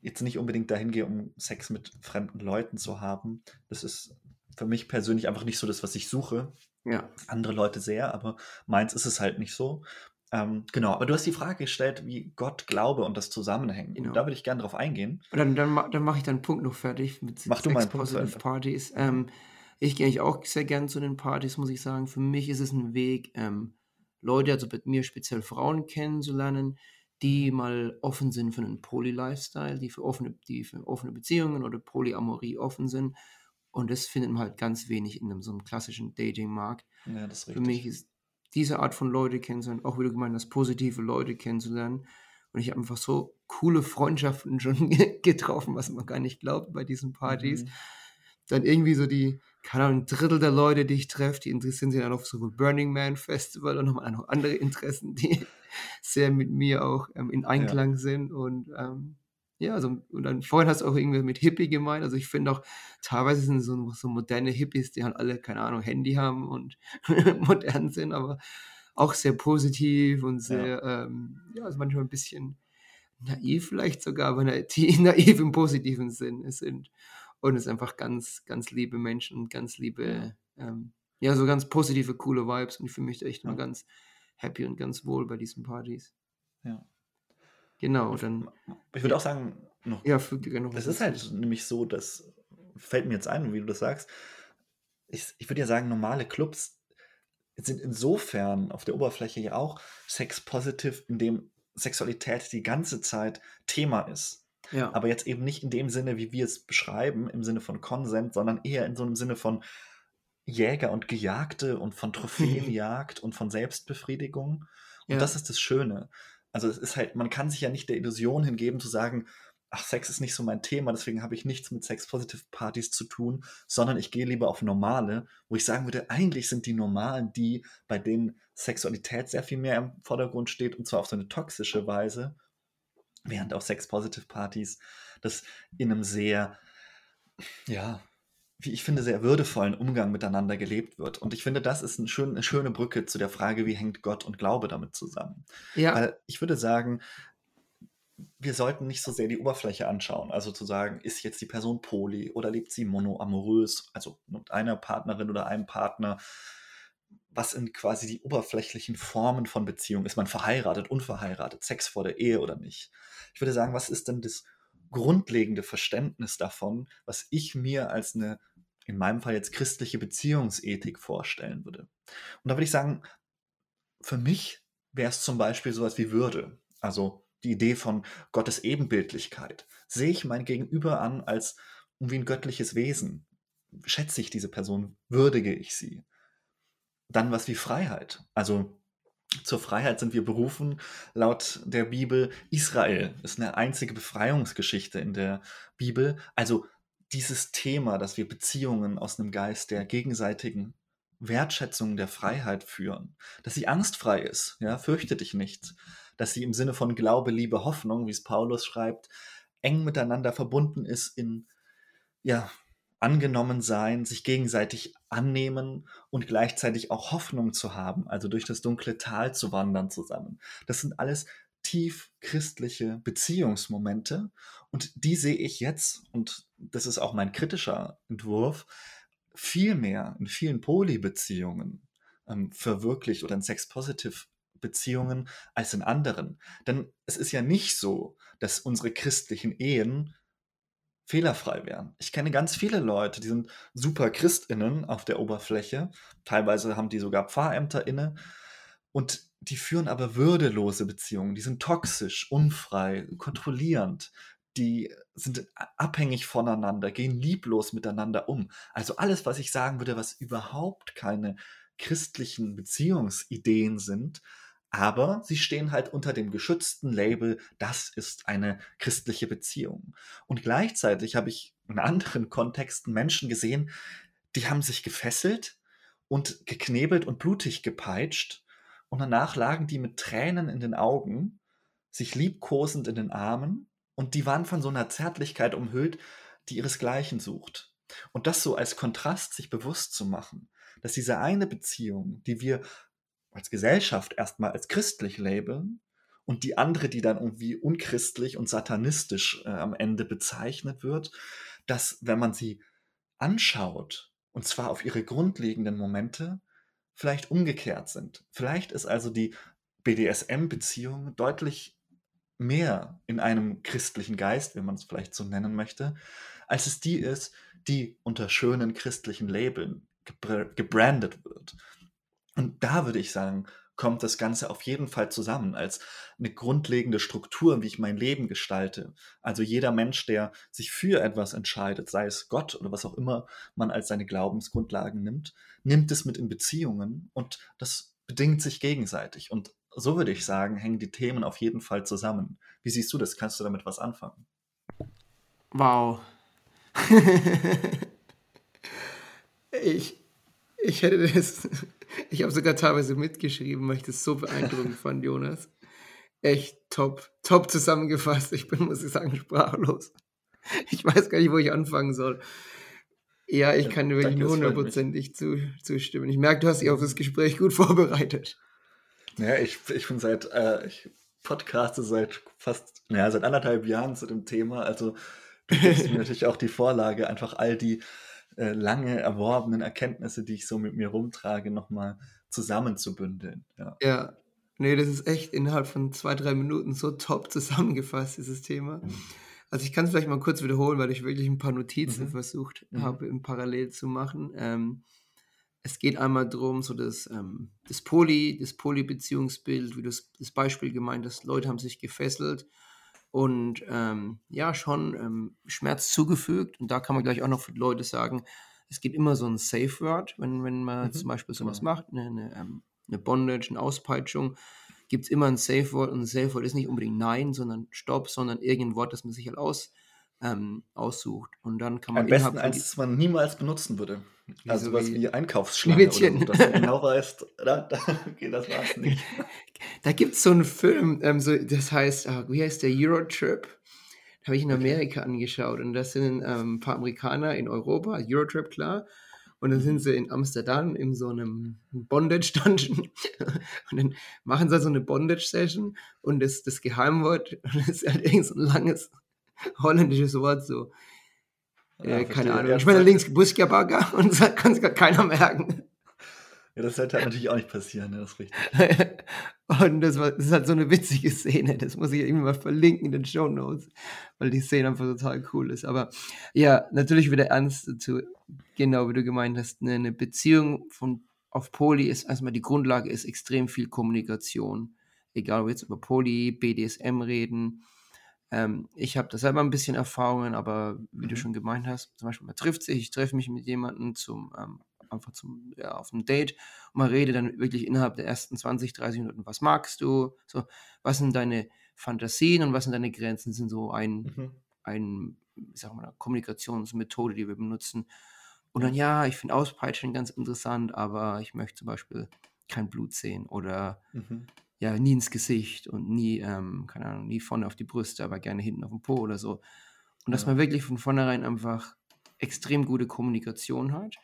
Speaker 1: jetzt nicht unbedingt dahin gehe, um Sex mit fremden Leuten zu haben. Das ist für mich persönlich einfach nicht so das, was ich suche. Ja. Andere Leute sehr, aber meins ist es halt nicht so. Ähm, genau, aber du hast die Frage gestellt, wie Gott Glaube und das zusammenhängt. Genau. Und da würde ich gerne drauf eingehen.
Speaker 3: Und dann, dann, dann mache ich dann einen Punkt noch fertig mit
Speaker 1: Mach du mal
Speaker 3: Positive Partys. Ähm, ich gehe eigentlich auch sehr gern zu den Partys, muss ich sagen. Für mich ist es ein Weg, ähm, Leute, also mit mir speziell Frauen kennenzulernen, die mal offen sind für einen Poly-Lifestyle, die für offene, die für offene Beziehungen oder Polyamorie offen sind. Und das findet man halt ganz wenig in einem, so einem klassischen Dating-Markt. Ja, das ist richtig. Für mich ist diese Art von Leute kennenzulernen, auch wie du gemeint hast, positive Leute kennenzulernen. Und ich habe einfach so coole Freundschaften <laughs> schon getroffen, was man gar nicht glaubt bei diesen Partys. Mhm. dann irgendwie so die, keine Ahnung, ein Drittel der Leute, die ich treffe, die interessieren sich dann auf so ein Burning Man Festival und nochmal noch andere Interessen, die <laughs> sehr mit mir auch ähm, in Einklang ja. sind. Und ähm, ja, also, und dann vorhin hast du auch irgendwie mit Hippie gemeint. Also ich finde auch, teilweise sind so, so moderne Hippies, die halt alle, keine Ahnung, Handy haben und <laughs> modern sind, aber auch sehr positiv und sehr, ja, ähm, ja also manchmal ein bisschen naiv vielleicht sogar, aber <laughs> naiv im positiven Sinn sind. Und es sind einfach ganz, ganz liebe Menschen und ganz liebe, ähm, ja, so ganz positive, coole Vibes. Und ich fühle mich echt ja. immer ganz happy und ganz wohl bei diesen Partys.
Speaker 1: Ja.
Speaker 3: Genau, dann.
Speaker 1: Ich würde auch sagen,
Speaker 3: noch. Ja, füg dir noch
Speaker 1: Es ist halt nämlich so, dass, fällt mir jetzt ein, wie du das sagst, ich, ich würde ja sagen, normale Clubs sind insofern auf der Oberfläche ja auch sex-positive, indem Sexualität die ganze Zeit Thema ist. Ja. Aber jetzt eben nicht in dem Sinne, wie wir es beschreiben, im Sinne von Consent, sondern eher in so einem Sinne von Jäger und Gejagte und von <laughs> Trophäenjagd und von Selbstbefriedigung. Und ja. das ist das Schöne. Also es ist halt, man kann sich ja nicht der Illusion hingeben zu sagen, ach, Sex ist nicht so mein Thema, deswegen habe ich nichts mit Sex-Positive-Partys zu tun, sondern ich gehe lieber auf normale, wo ich sagen würde, eigentlich sind die normalen die, bei denen Sexualität sehr viel mehr im Vordergrund steht und zwar auf so eine toxische Weise, während auf Sex-Positive-Partys das in einem sehr, ja, wie ich finde, sehr würdevollen Umgang miteinander gelebt wird. Und ich finde, das ist ein schön, eine schöne Brücke zu der Frage, wie hängt Gott und Glaube damit zusammen. Ja. Weil ich würde sagen, wir sollten nicht so sehr die Oberfläche anschauen. Also zu sagen, ist jetzt die Person poly oder lebt sie monoamorös, also mit einer Partnerin oder einem Partner. Was sind quasi die oberflächlichen Formen von Beziehung? Ist man verheiratet, unverheiratet, Sex vor der Ehe oder nicht? Ich würde sagen, was ist denn das grundlegende Verständnis davon, was ich mir als eine, in meinem Fall jetzt christliche Beziehungsethik vorstellen würde? Und da würde ich sagen, für mich wäre es zum Beispiel sowas wie Würde. Also die Idee von Gottes Ebenbildlichkeit. Sehe ich mein Gegenüber an als wie ein göttliches Wesen? Schätze ich diese Person? Würdige ich sie? Dann was wie Freiheit. Also zur Freiheit sind wir berufen, laut der Bibel. Israel ist eine einzige Befreiungsgeschichte in der Bibel. Also dieses Thema, dass wir Beziehungen aus einem Geist der gegenseitigen Wertschätzung der Freiheit führen, dass sie angstfrei ist, ja, fürchte dich nicht, dass sie im Sinne von Glaube, Liebe, Hoffnung, wie es Paulus schreibt, eng miteinander verbunden ist in, ja, angenommen sein, sich gegenseitig annehmen und gleichzeitig auch Hoffnung zu haben, also durch das dunkle Tal zu wandern zusammen. Das sind alles tief christliche Beziehungsmomente und die sehe ich jetzt, und das ist auch mein kritischer Entwurf, viel mehr in vielen Polybeziehungen ähm, verwirklicht oder in Sex-Positive Beziehungen als in anderen. Denn es ist ja nicht so, dass unsere christlichen Ehen fehlerfrei wären. Ich kenne ganz viele Leute, die sind super Christinnen auf der Oberfläche. Teilweise haben die sogar Pfarrämter inne. Und die führen aber würdelose Beziehungen. Die sind toxisch, unfrei, kontrollierend. Die sind abhängig voneinander, gehen lieblos miteinander um. Also alles, was ich sagen würde, was überhaupt keine christlichen Beziehungsideen sind, aber sie stehen halt unter dem geschützten Label, das ist eine christliche Beziehung. Und gleichzeitig habe ich in anderen Kontexten Menschen gesehen, die haben sich gefesselt und geknebelt und blutig gepeitscht und danach lagen die mit Tränen in den Augen, sich liebkosend in den Armen und die waren von so einer Zärtlichkeit umhüllt, die ihresgleichen sucht. Und das so als Kontrast sich bewusst zu machen, dass diese eine Beziehung, die wir als Gesellschaft erstmal als christlich labeln und die andere, die dann irgendwie unchristlich und satanistisch äh, am Ende bezeichnet wird, dass wenn man sie anschaut, und zwar auf ihre grundlegenden Momente, vielleicht umgekehrt sind. Vielleicht ist also die BDSM-Beziehung deutlich mehr in einem christlichen Geist, wenn man es vielleicht so nennen möchte, als es die ist, die unter schönen christlichen Labeln gebrandet wird. Und da würde ich sagen, kommt das Ganze auf jeden Fall zusammen als eine grundlegende Struktur, wie ich mein Leben gestalte. Also jeder Mensch, der sich für etwas entscheidet, sei es Gott oder was auch immer man als seine Glaubensgrundlagen nimmt, nimmt es mit in Beziehungen und das bedingt sich gegenseitig. Und so würde ich sagen, hängen die Themen auf jeden Fall zusammen. Wie siehst du das? Kannst du damit was anfangen?
Speaker 3: Wow. <laughs> Ich, ich hätte das, <laughs> ich habe sogar teilweise mitgeschrieben, weil ich das so beeindruckend fand, Jonas. Echt top, top zusammengefasst. Ich bin, muss ich sagen, sprachlos. Ich weiß gar nicht, wo ich anfangen soll. Ja, ich kann dir wirklich nur hundertprozentig zu, zustimmen. Ich merke, du hast dich auf das Gespräch gut <laughs> vorbereitet.
Speaker 1: Ja, ich, ich bin seit, äh, ich podcaste seit fast, naja, seit anderthalb Jahren zu dem Thema. Also du gibst mir <laughs> natürlich auch die Vorlage, einfach all die äh, lange erworbenen Erkenntnisse, die ich so mit mir rumtrage, nochmal zusammenzubündeln. Ja.
Speaker 3: ja, nee, das ist echt innerhalb von zwei, drei Minuten so top <laughs> zusammengefasst, dieses Thema. Mhm. Also ich kann es vielleicht mal kurz wiederholen, weil ich wirklich ein paar Notizen mhm. versucht mhm. habe, im Parallel zu machen. Ähm, es geht einmal darum, so das, ähm, das Poly, das Poly-Beziehungsbild, wie du das, das Beispiel gemeint hast, Leute haben sich gefesselt und ähm, ja, schon ähm, Schmerz zugefügt. Und da kann man gleich auch noch für Leute sagen, es gibt immer so ein Safe Word, wenn, wenn man mhm. zum Beispiel sowas genau. macht, eine, eine, ähm, eine Bondage, eine Auspeitschung, gibt es immer ein Safe Word. Und ein Safe Word ist nicht unbedingt Nein, sondern Stopp, sondern irgendein Wort, das man sich halt aus, ähm, aussucht. Und dann kann man.
Speaker 1: Am besten eins, das man niemals benutzen würde. Also was wie, wie Einkaufsschlange oder so, dass du <laughs> genau weißt, da, da, okay, das war's nicht. <laughs>
Speaker 3: Da gibt es so einen Film, ähm, so, das heißt, uh, wie heißt der Eurotrip? Habe ich in Amerika okay. angeschaut und das sind ähm, ein paar Amerikaner in Europa, Eurotrip klar. Und dann sind mhm. sie in Amsterdam in so einem Bondage-Dungeon. <laughs> Und dann machen sie so eine Bondage-Session und das, das Geheimwort, das ist halt irgend so ein langes holländisches Wort, so ja, äh, keine Ahnung. Ich meine, links Buskabagger <laughs> und das kann sich gar keiner merken.
Speaker 1: Ja, das sollte halt natürlich auch nicht passieren, ne? das ist richtig. <laughs>
Speaker 3: und das, war, das ist halt so eine witzige Szene, das muss ich irgendwie mal verlinken in den Show Notes, weil die Szene einfach total cool ist. Aber ja, natürlich wieder ernst dazu, genau wie du gemeint hast, eine, eine Beziehung von, auf Poli ist erstmal die Grundlage ist extrem viel Kommunikation. Egal, ob wir jetzt über Poli, BDSM reden, ähm, ich habe da selber ein bisschen Erfahrungen, aber wie mhm. du schon gemeint hast, zum Beispiel man trifft sich, ich treffe mich mit jemandem zum ähm, einfach zum, ja, auf einem Date und man redet dann wirklich innerhalb der ersten 20, 30 Minuten, was magst du, so, was sind deine Fantasien und was sind deine Grenzen, sind so ein, mhm. ein ich sag mal, Kommunikationsmethode, die wir benutzen. Und dann, ja, ich finde Auspeitschen ganz interessant, aber ich möchte zum Beispiel kein Blut sehen oder mhm ja, nie ins Gesicht und nie, ähm, keine Ahnung, nie vorne auf die Brüste, aber gerne hinten auf dem Po oder so. Und dass man wirklich von vornherein einfach extrem gute Kommunikation hat.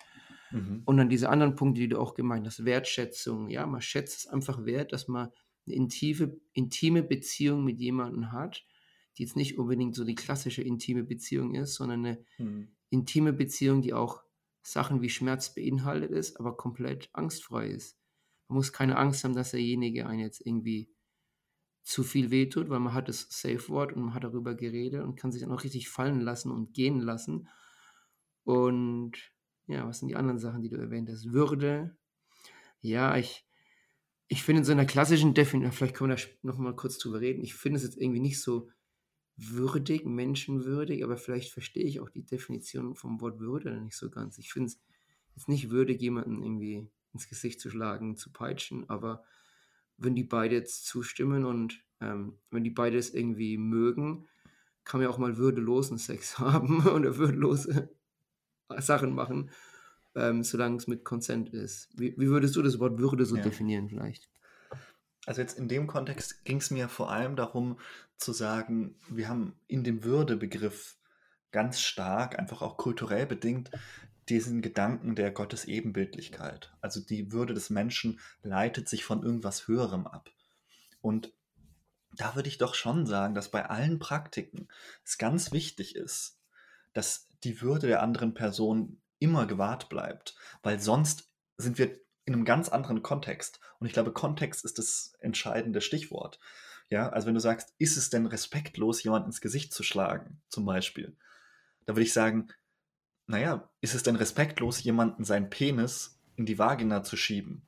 Speaker 3: Mhm. Und dann diese anderen Punkte, die du auch gemeint hast, Wertschätzung, ja, man schätzt es einfach wert, dass man eine intime, intime Beziehung mit jemandem hat, die jetzt nicht unbedingt so die klassische intime Beziehung ist, sondern eine mhm. intime Beziehung, die auch Sachen wie Schmerz beinhaltet ist, aber komplett angstfrei ist. Man muss keine Angst haben, dass derjenige einen jetzt irgendwie zu viel wehtut, weil man hat das Safe Word und man hat darüber geredet und kann sich dann auch richtig fallen lassen und gehen lassen. Und ja, was sind die anderen Sachen, die du erwähnt hast? Würde. Ja, ich, ich finde in so einer klassischen Definition, vielleicht können wir da nochmal kurz drüber reden, ich finde es jetzt irgendwie nicht so würdig, menschenwürdig, aber vielleicht verstehe ich auch die Definition vom Wort Würde nicht so ganz. Ich finde es jetzt nicht würdig, jemanden irgendwie ins Gesicht zu schlagen, zu peitschen. Aber wenn die beide jetzt zustimmen und ähm, wenn die beide es irgendwie mögen, kann man ja auch mal würdelosen Sex <laughs> haben oder würdelose Sachen machen, ähm, solange es mit Consent ist. Wie, wie, würdest du das Wort Würde so ja. definieren vielleicht?
Speaker 1: Also jetzt in dem Kontext ging es mir vor allem darum zu sagen, wir haben in dem Würdebegriff ganz stark, einfach auch kulturell bedingt, diesen Gedanken der Gottes Ebenbildlichkeit. Also die Würde des Menschen leitet sich von irgendwas Höherem ab. Und da würde ich doch schon sagen, dass bei allen Praktiken es ganz wichtig ist, dass die Würde der anderen Person immer gewahrt bleibt, weil sonst sind wir in einem ganz anderen Kontext. Und ich glaube, Kontext ist das entscheidende Stichwort. Ja, also wenn du sagst, ist es denn respektlos, jemand ins Gesicht zu schlagen, zum Beispiel, da würde ich sagen, naja, ist es denn respektlos, jemanden seinen Penis in die Vagina zu schieben?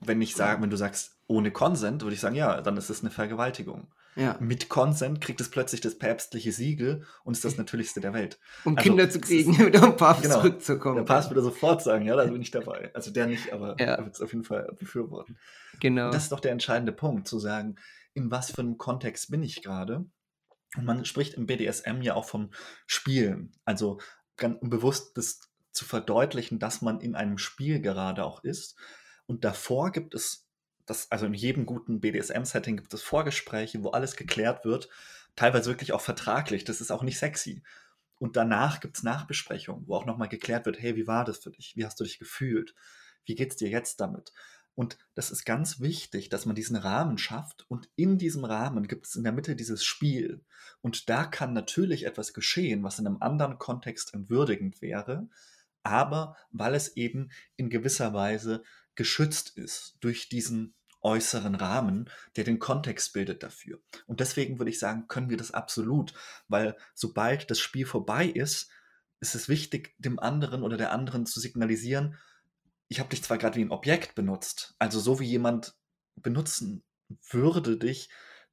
Speaker 1: Wenn ich sage, wenn du sagst, ohne Konsent, würde ich sagen, ja, dann ist es eine Vergewaltigung. Ja. Mit Konsent kriegt es plötzlich das päpstliche Siegel und ist das Natürlichste der Welt.
Speaker 3: Um also, Kinder zu kriegen, wieder um Papst genau, zurückzukommen.
Speaker 1: Der Papst würde sofort sagen, ja, da bin ich dabei. Also der nicht, aber ja. er wird es auf jeden Fall befürworten. Genau. Und das ist doch der entscheidende Punkt, zu sagen, in was für einem Kontext bin ich gerade? Und man spricht im BDSM ja auch vom Spielen. Also ganz bewusst das zu verdeutlichen, dass man in einem Spiel gerade auch ist. Und davor gibt es, das, also in jedem guten BDSM-Setting gibt es Vorgespräche, wo alles geklärt wird, teilweise wirklich auch vertraglich. Das ist auch nicht sexy. Und danach gibt es Nachbesprechungen, wo auch nochmal geklärt wird, hey, wie war das für dich? Wie hast du dich gefühlt? Wie geht es dir jetzt damit? Und das ist ganz wichtig, dass man diesen Rahmen schafft. Und in diesem Rahmen gibt es in der Mitte dieses Spiel. Und da kann natürlich etwas geschehen, was in einem anderen Kontext entwürdigend wäre. Aber weil es eben in gewisser Weise geschützt ist durch diesen äußeren Rahmen, der den Kontext bildet dafür. Und deswegen würde ich sagen, können wir das absolut, weil sobald das Spiel vorbei ist, ist es wichtig, dem anderen oder der anderen zu signalisieren, ich habe dich zwar gerade wie ein Objekt benutzt, also so wie jemand benutzen würde dich,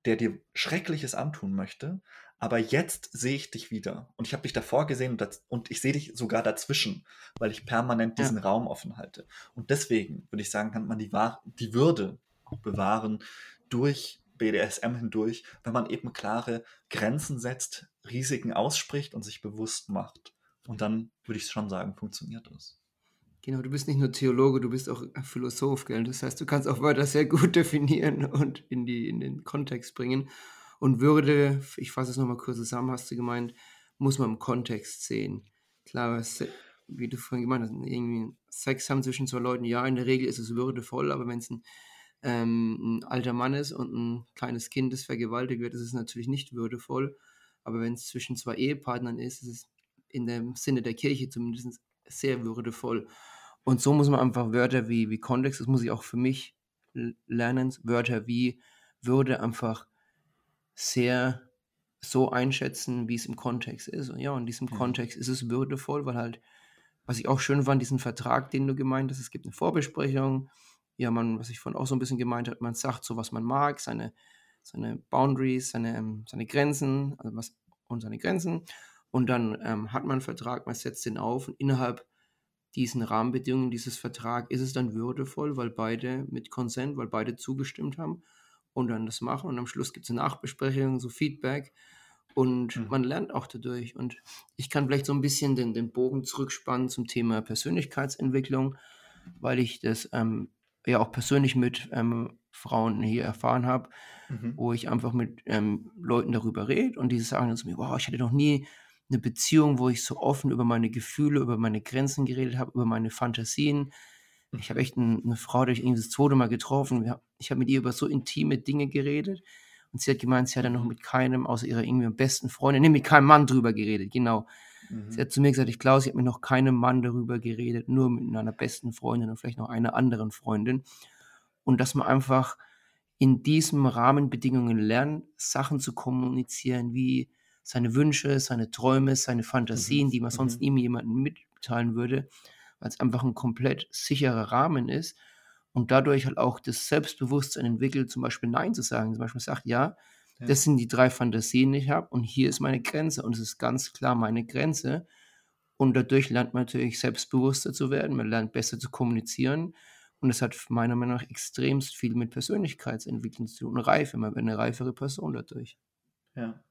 Speaker 1: der dir Schreckliches antun möchte, aber jetzt sehe ich dich wieder und ich habe dich davor gesehen und, und ich sehe dich sogar dazwischen, weil ich permanent diesen ja. Raum offen halte. Und deswegen würde ich sagen, kann man die, die Würde bewahren durch BDSM hindurch, wenn man eben klare Grenzen setzt, Risiken ausspricht und sich bewusst macht. Und dann würde ich schon sagen, funktioniert das.
Speaker 3: Genau, du bist nicht nur Theologe, du bist auch Philosoph, gell? Das heißt, du kannst auch Wörter sehr gut <laughs> definieren und in, die, in den Kontext bringen. Und Würde, ich fasse es nochmal kurz zusammen, hast du gemeint, muss man im Kontext sehen. Klar, wie du vorhin gemeint hast, irgendwie Sex haben zwischen zwei Leuten, ja, in der Regel ist es würdevoll, aber wenn es ein, ähm, ein alter Mann ist und ein kleines Kind, das vergewaltigt wird, ist es natürlich nicht würdevoll. Aber wenn es zwischen zwei Ehepartnern ist, ist es in dem Sinne der Kirche zumindest sehr würdevoll. Und so muss man einfach Wörter wie, wie Kontext, das muss ich auch für mich lernen, Wörter wie Würde einfach sehr so einschätzen, wie es im Kontext ist. Und ja, in diesem ja. Kontext ist es würdevoll, weil halt, was ich auch schön fand, diesen Vertrag, den du gemeint hast, es gibt eine Vorbesprechung, ja, man, was ich vorhin auch so ein bisschen gemeint habe, man sagt so, was man mag, seine, seine Boundaries, seine, ähm, seine Grenzen, also was, und seine Grenzen. Und dann ähm, hat man einen Vertrag, man setzt den auf und innerhalb diesen Rahmenbedingungen dieses Vertrag ist es dann würdevoll, weil beide mit Consent, weil beide zugestimmt haben und dann das machen und am Schluss gibt es eine Nachbesprechung, so Feedback und mhm. man lernt auch dadurch und ich kann vielleicht so ein bisschen den, den Bogen zurückspannen zum Thema Persönlichkeitsentwicklung, weil ich das ähm, ja auch persönlich mit ähm, Frauen hier erfahren habe, mhm. wo ich einfach mit ähm, Leuten darüber rede und die sagen dann zu mir, wow, ich hatte noch nie eine Beziehung, wo ich so offen über meine Gefühle, über meine Grenzen geredet habe, über meine Fantasien. Ich habe echt ein, eine Frau, die ich irgendwie das zweite Mal getroffen. Ich habe mit ihr über so intime Dinge geredet. Und sie hat gemeint, sie hat dann noch mit keinem, außer ihrer irgendwie besten Freundin, nee, mit keinem Mann drüber geredet, genau. Mhm. Sie hat zu mir gesagt, ich glaube, sie hat mit noch keinem Mann darüber geredet, nur mit einer besten Freundin und vielleicht noch einer anderen Freundin. Und dass man einfach in diesen Rahmenbedingungen lernt, Sachen zu kommunizieren, wie seine Wünsche, seine Träume, seine Fantasien, mhm. die man sonst mhm. nie jemandem mitteilen würde, weil es einfach ein komplett sicherer Rahmen ist und dadurch halt auch das Selbstbewusstsein entwickelt, zum Beispiel Nein zu sagen. Zum Beispiel sagt, ja, ja. das sind die drei Fantasien, die ich habe und hier ist meine Grenze und es ist ganz klar meine Grenze. Und dadurch lernt man natürlich selbstbewusster zu werden, man lernt besser zu kommunizieren. Und das hat meiner Meinung nach extremst viel mit Persönlichkeitsentwicklung zu tun. Reife, man wird eine reifere Person dadurch.
Speaker 1: Ja.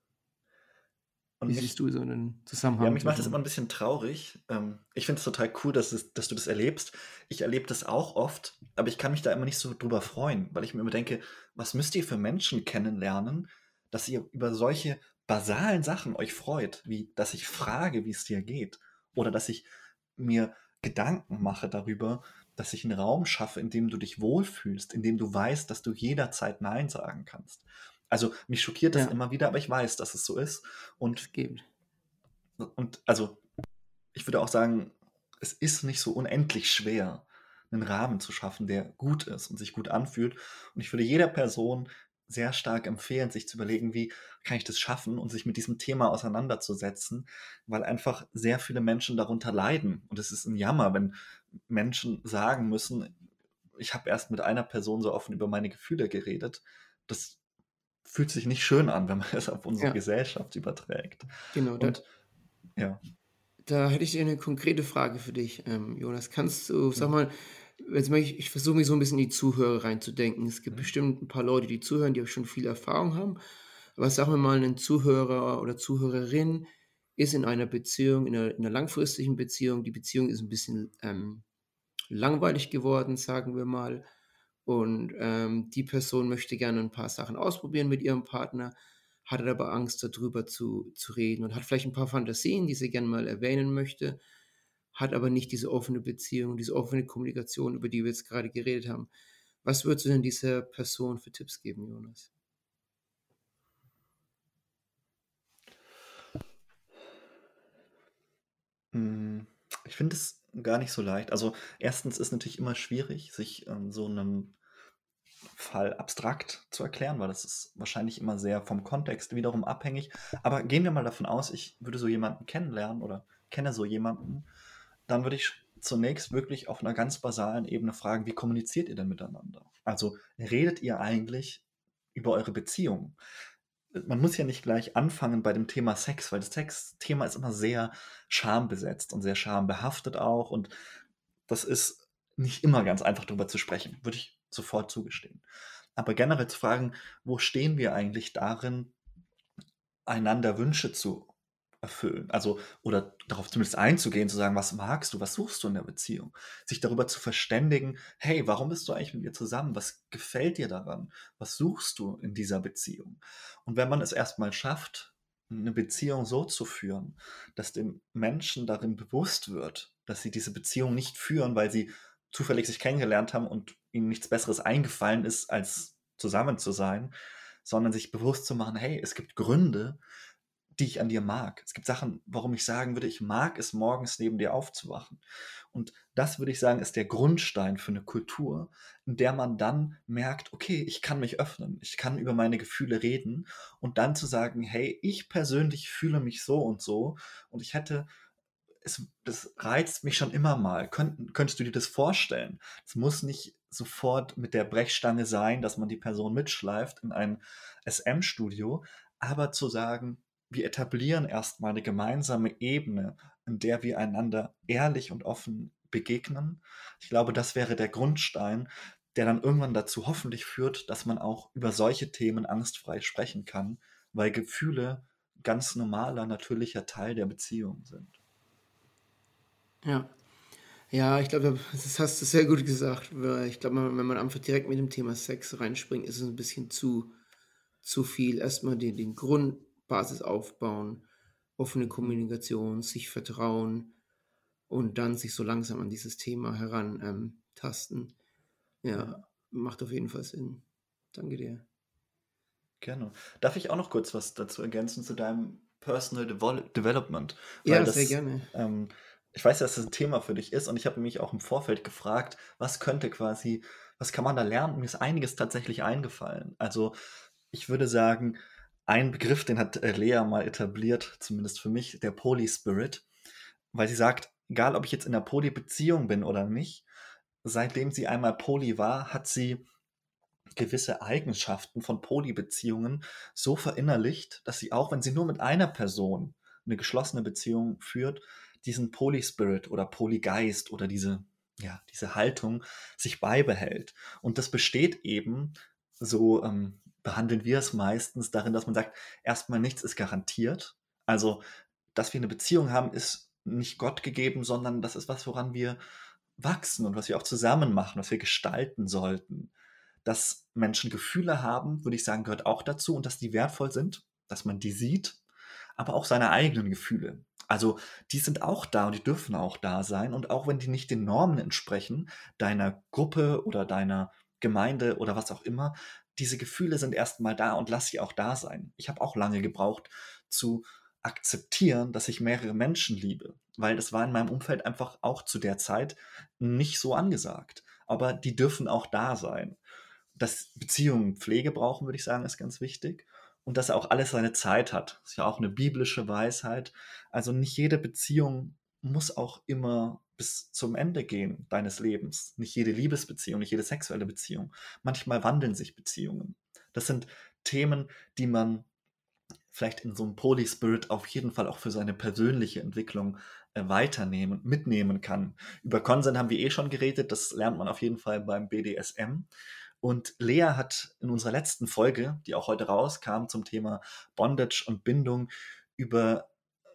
Speaker 3: Und Wie mich, siehst du so einen Zusammenhang? Ja,
Speaker 1: mich macht das immer ein bisschen traurig. Ähm, ich finde es total cool, dass, es, dass du das erlebst. Ich erlebe das auch oft, aber ich kann mich da immer nicht so drüber freuen, weil ich mir immer denke, was müsst ihr für Menschen kennenlernen, dass ihr über solche basalen Sachen euch freut, wie dass ich frage, wie es dir geht, oder dass ich mir Gedanken mache darüber, dass ich einen Raum schaffe, in dem du dich wohlfühlst, in dem du weißt, dass du jederzeit Nein sagen kannst. Also mich schockiert das ja. immer wieder, aber ich weiß, dass es so ist. Und, und also ich würde auch sagen, es ist nicht so unendlich schwer, einen Rahmen zu schaffen, der gut ist und sich gut anfühlt. Und ich würde jeder Person sehr stark empfehlen, sich zu überlegen, wie kann ich das schaffen und sich mit diesem Thema auseinanderzusetzen, weil einfach sehr viele Menschen darunter leiden. Und es ist ein Jammer, wenn Menschen sagen müssen, ich habe erst mit einer Person so offen über meine Gefühle geredet. Das fühlt sich nicht schön an, wenn man <laughs> es auf unsere ja. Gesellschaft überträgt.
Speaker 3: Genau. Und, das, ja. Da hätte ich eine konkrete Frage für dich, ähm, Jonas. Kannst du, sag mal, jetzt mal ich, ich versuche mich so ein bisschen in die Zuhörer reinzudenken. Es gibt mhm. bestimmt ein paar Leute, die zuhören, die auch schon viel Erfahrung haben. Aber sag mir mal, einen Zuhörer oder Zuhörerin, ist in einer Beziehung, in einer, in einer langfristigen Beziehung, die Beziehung ist ein bisschen ähm, langweilig geworden, sagen wir mal. Und ähm, die Person möchte gerne ein paar Sachen ausprobieren mit ihrem Partner, hat aber Angst, darüber zu, zu reden und hat vielleicht ein paar Fantasien, die sie gerne mal erwähnen möchte, hat aber nicht diese offene Beziehung, diese offene Kommunikation, über die wir jetzt gerade geredet haben. Was würdest du denn dieser Person für Tipps geben, Jonas?
Speaker 1: Hm, ich finde es gar nicht so leicht. Also erstens ist natürlich immer schwierig, sich ähm, so einem Fall abstrakt zu erklären, weil das ist wahrscheinlich immer sehr vom Kontext wiederum abhängig. Aber gehen wir mal davon aus, ich würde so jemanden kennenlernen oder kenne so jemanden, dann würde ich zunächst wirklich auf einer ganz basalen Ebene fragen, wie kommuniziert ihr denn miteinander? Also redet ihr eigentlich über eure Beziehung? Man muss ja nicht gleich anfangen bei dem Thema Sex, weil das Sex-Thema ist immer sehr schambesetzt und sehr schambehaftet auch. Und das ist nicht immer ganz einfach darüber zu sprechen, würde ich sofort zugestehen. Aber generell zu fragen, wo stehen wir eigentlich darin, einander Wünsche zu erfüllen. Also, oder darauf zumindest einzugehen, zu sagen, was magst du, was suchst du in der Beziehung? Sich darüber zu verständigen, hey, warum bist du eigentlich mit mir zusammen? Was gefällt dir daran? Was suchst du in dieser Beziehung? Und wenn man es erstmal schafft, eine Beziehung so zu führen, dass dem Menschen darin bewusst wird, dass sie diese Beziehung nicht führen, weil sie zufällig sich kennengelernt haben und ihnen nichts Besseres eingefallen ist, als zusammen zu sein, sondern sich bewusst zu machen, hey, es gibt Gründe, die ich an dir mag. Es gibt Sachen, warum ich sagen würde, ich mag es morgens neben dir aufzuwachen. Und das würde ich sagen, ist der Grundstein für eine Kultur, in der man dann merkt, okay, ich kann mich öffnen, ich kann über meine Gefühle reden und dann zu sagen, hey, ich persönlich fühle mich so und so und ich hätte es, das reizt mich schon immer mal. Könnt, könntest du dir das vorstellen? Es muss nicht sofort mit der Brechstange sein, dass man die Person mitschleift in ein SM-Studio, aber zu sagen, wir etablieren erstmal eine gemeinsame Ebene, in der wir einander ehrlich und offen begegnen. Ich glaube, das wäre der Grundstein, der dann irgendwann dazu hoffentlich führt, dass man auch über solche Themen angstfrei sprechen kann, weil Gefühle ganz normaler, natürlicher Teil der Beziehung sind.
Speaker 3: Ja. Ja, ich glaube, das hast du sehr gut gesagt. Ich glaube, wenn man einfach direkt mit dem Thema Sex reinspringt, ist es ein bisschen zu, zu viel. Erstmal den, den Grund, Basis aufbauen, offene Kommunikation, sich vertrauen und dann sich so langsam an dieses Thema herantasten. Ähm, ja, macht auf jeden Fall Sinn. Danke dir.
Speaker 1: Gerne. Darf ich auch noch kurz was dazu ergänzen zu deinem Personal Devol Development?
Speaker 3: Weil ja, das, sehr gerne.
Speaker 1: Ähm, ich weiß, dass das ein Thema für dich ist und ich habe mich auch im Vorfeld gefragt, was könnte quasi, was kann man da lernen? Mir ist einiges tatsächlich eingefallen. Also ich würde sagen, ein Begriff, den hat äh, Lea mal etabliert, zumindest für mich, der Poly-Spirit, weil sie sagt, egal ob ich jetzt in einer Poly-Beziehung bin oder nicht, seitdem sie einmal Poly war, hat sie gewisse Eigenschaften von Poly-Beziehungen so verinnerlicht, dass sie auch, wenn sie nur mit einer Person eine geschlossene Beziehung führt, diesen Poly-Spirit oder Polygeist oder diese, ja, diese Haltung sich beibehält. Und das besteht eben so ähm, behandeln wir es meistens darin, dass man sagt, erstmal nichts ist garantiert. Also, dass wir eine Beziehung haben, ist nicht Gott gegeben, sondern das ist was, woran wir wachsen und was wir auch zusammen machen, was wir gestalten sollten. Dass Menschen Gefühle haben, würde ich sagen, gehört auch dazu und dass die wertvoll sind, dass man die sieht, aber auch seine eigenen Gefühle. Also die sind auch da und die dürfen auch da sein und auch wenn die nicht den Normen entsprechen, deiner Gruppe oder deiner Gemeinde oder was auch immer, diese Gefühle sind erstmal da und lass sie auch da sein. Ich habe auch lange gebraucht zu akzeptieren, dass ich mehrere Menschen liebe, weil das war in meinem Umfeld einfach auch zu der Zeit nicht so angesagt. Aber die dürfen auch da sein. Dass Beziehungen Pflege brauchen, würde ich sagen, ist ganz wichtig. Und dass auch alles seine Zeit hat. Das ist ja auch eine biblische Weisheit. Also nicht jede Beziehung muss auch immer bis zum Ende gehen deines Lebens. Nicht jede Liebesbeziehung, nicht jede sexuelle Beziehung. Manchmal wandeln sich Beziehungen. Das sind Themen, die man vielleicht in so einem Poly-Spirit auf jeden Fall auch für seine persönliche Entwicklung äh, weiternehmen, mitnehmen kann. Über Consent haben wir eh schon geredet, das lernt man auf jeden Fall beim BDSM. Und Lea hat in unserer letzten Folge, die auch heute rauskam, zum Thema Bondage und Bindung über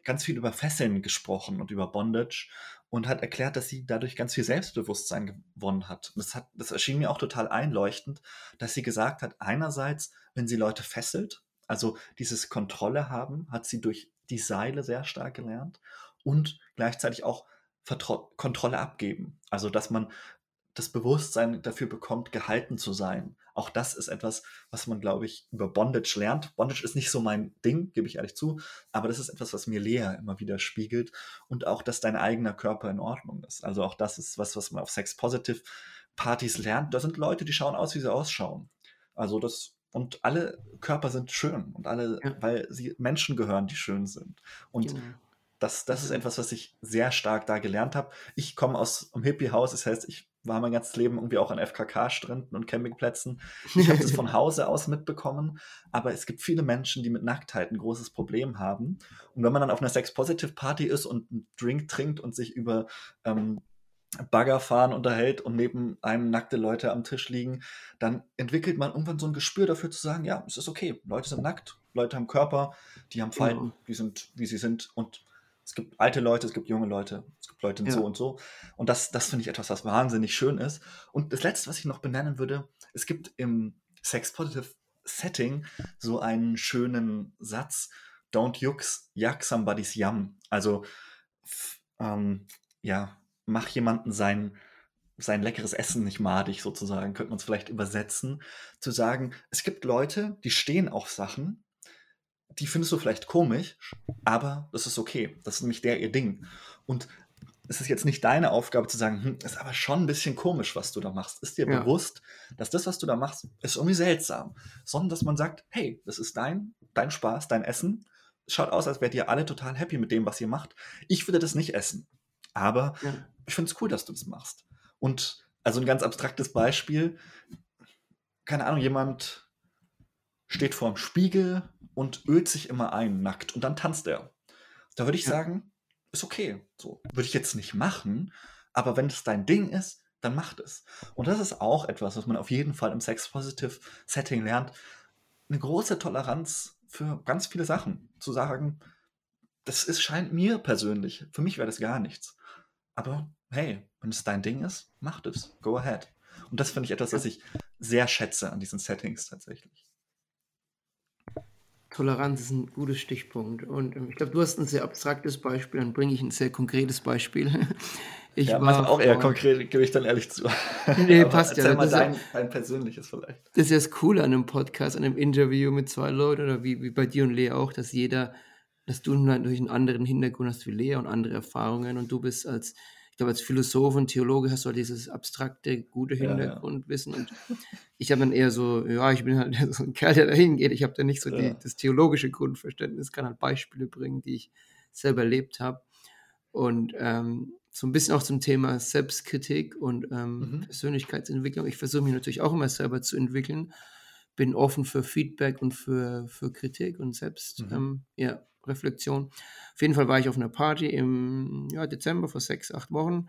Speaker 1: ganz viel über Fesseln gesprochen und über Bondage und hat erklärt, dass sie dadurch ganz viel Selbstbewusstsein gewonnen hat. Das, hat. das erschien mir auch total einleuchtend, dass sie gesagt hat, einerseits, wenn sie Leute fesselt, also dieses Kontrolle haben, hat sie durch die Seile sehr stark gelernt und gleichzeitig auch Vertro Kontrolle abgeben. Also, dass man das Bewusstsein dafür bekommt, gehalten zu sein. Auch das ist etwas, was man, glaube ich, über Bondage lernt. Bondage ist nicht so mein Ding, gebe ich ehrlich zu, aber das ist etwas, was mir Lea immer wieder spiegelt und auch, dass dein eigener Körper in Ordnung ist. Also auch das ist was, was man auf Sex-Positive-Partys lernt. Da sind Leute, die schauen aus, wie sie ausschauen. Also das und alle Körper sind schön und alle, ja. weil sie Menschen gehören, die schön sind. Und genau. das, das ist etwas, was ich sehr stark da gelernt habe. Ich komme aus einem Hippie-Haus, das heißt, ich war mein ganzes Leben irgendwie auch an FKK-Stränden und Campingplätzen. Ich habe das von <laughs> Hause aus mitbekommen, aber es gibt viele Menschen, die mit Nacktheit ein großes Problem haben. Und wenn man dann auf einer Sex-Positive-Party ist und einen Drink trinkt und sich über ähm, Baggerfahren unterhält und neben einem nackte Leute am Tisch liegen, dann entwickelt man irgendwann so ein Gespür dafür zu sagen, ja, es ist okay, Leute sind nackt, Leute haben Körper, die haben Falten, genau. die sind, wie sie sind und es gibt alte Leute, es gibt junge Leute, es gibt Leute ja. so und so. Und das, das finde ich etwas, was wahnsinnig schön ist. Und das Letzte, was ich noch benennen würde, es gibt im Sex-Positive Setting so einen schönen Satz, don't yucks, yuck somebody's yum. Also, ähm, ja, mach jemanden sein, sein leckeres Essen nicht madig sozusagen, könnte man es vielleicht übersetzen, zu sagen, es gibt Leute, die stehen auf Sachen, die findest du vielleicht komisch, aber das ist okay. Das ist nämlich der ihr Ding. Und es ist jetzt nicht deine Aufgabe zu sagen, hm, ist aber schon ein bisschen komisch, was du da machst. Ist dir ja. bewusst, dass das, was du da machst, ist irgendwie seltsam. Sondern dass man sagt, hey, das ist dein, dein Spaß, dein Essen. Es schaut aus, als wärt ihr alle total happy mit dem, was ihr macht. Ich würde das nicht essen. Aber ja. ich finde es cool, dass du das machst. Und also ein ganz abstraktes Beispiel, keine Ahnung, jemand steht vor dem Spiegel und ölt sich immer ein, nackt, und dann tanzt er. Da würde ich ja. sagen, ist okay. So würde ich jetzt nicht machen, aber wenn es dein Ding ist, dann macht es. Und das ist auch etwas, was man auf jeden Fall im Sex-Positive-Setting lernt. Eine große Toleranz für ganz viele Sachen. Zu sagen, das ist, scheint mir persönlich, für mich wäre das gar nichts. Aber hey, wenn es dein Ding ist, macht es. Go ahead. Und das finde ich etwas, was ich sehr schätze an diesen Settings tatsächlich.
Speaker 3: Toleranz ist ein guter Stichpunkt. Und ähm, ich glaube, du hast ein sehr abstraktes Beispiel, dann bringe ich ein sehr konkretes Beispiel. <laughs>
Speaker 1: Ich ja, war auch eher konkret, gebe ich dann ehrlich zu. <laughs>
Speaker 3: Nee, passt ja.
Speaker 1: mal dein, dein, persönliches vielleicht.
Speaker 3: Das ist ja das Coole an einem Podcast, an einem Interview mit zwei Leuten oder wie, wie bei dir und Lea auch, dass jeder, dass du natürlich einen anderen Hintergrund hast wie Lea und andere Erfahrungen und du bist als ich glaube, als Philosoph und Theologe hast du halt dieses abstrakte, gute Hintergrundwissen. Ja, ja. Und ich habe dann eher so, ja, ich bin halt <laughs> so ein Kerl, der da hingeht. Ich habe da nicht so ja. die, das theologische Grundverständnis, kann halt Beispiele bringen, die ich selber erlebt habe. Und ähm, so ein bisschen auch zum Thema Selbstkritik und ähm, mhm. Persönlichkeitsentwicklung. Ich versuche mich natürlich auch immer selber zu entwickeln. Bin offen für Feedback und für, für Kritik und selbst, mhm. ähm, ja, Reflexion. Auf jeden Fall war ich auf einer Party im ja, Dezember vor sechs, acht Wochen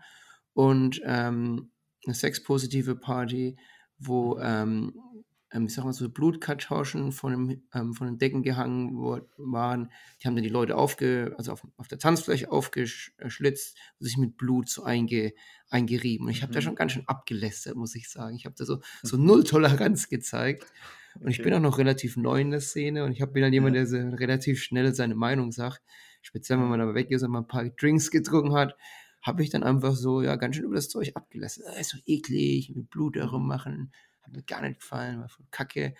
Speaker 3: und ähm, eine sexpositive Party, wo ähm, ähm, ich sag mal so Blutkartuschen von, dem, ähm, von den Decken gehangen waren. Die haben dann die Leute aufge, also auf, auf der Tanzfläche aufgeschlitzt und sich mit Blut so einge, eingerieben. Und ich habe mhm. da schon ganz schön abgelästert, muss ich sagen. Ich habe da so, so <laughs> null Toleranz gezeigt. Und okay. ich bin auch noch relativ neu in der Szene und ich bin dann jemand, ja. der so relativ schnell seine Meinung sagt. Speziell, wenn man aber weg ist und mal ein paar Drinks getrunken hat, habe ich dann einfach so, ja, ganz schön über das Zeug abgelassen. Das ist so eklig, mit Blut darum machen. Hat mir gar nicht gefallen, war voll kacke.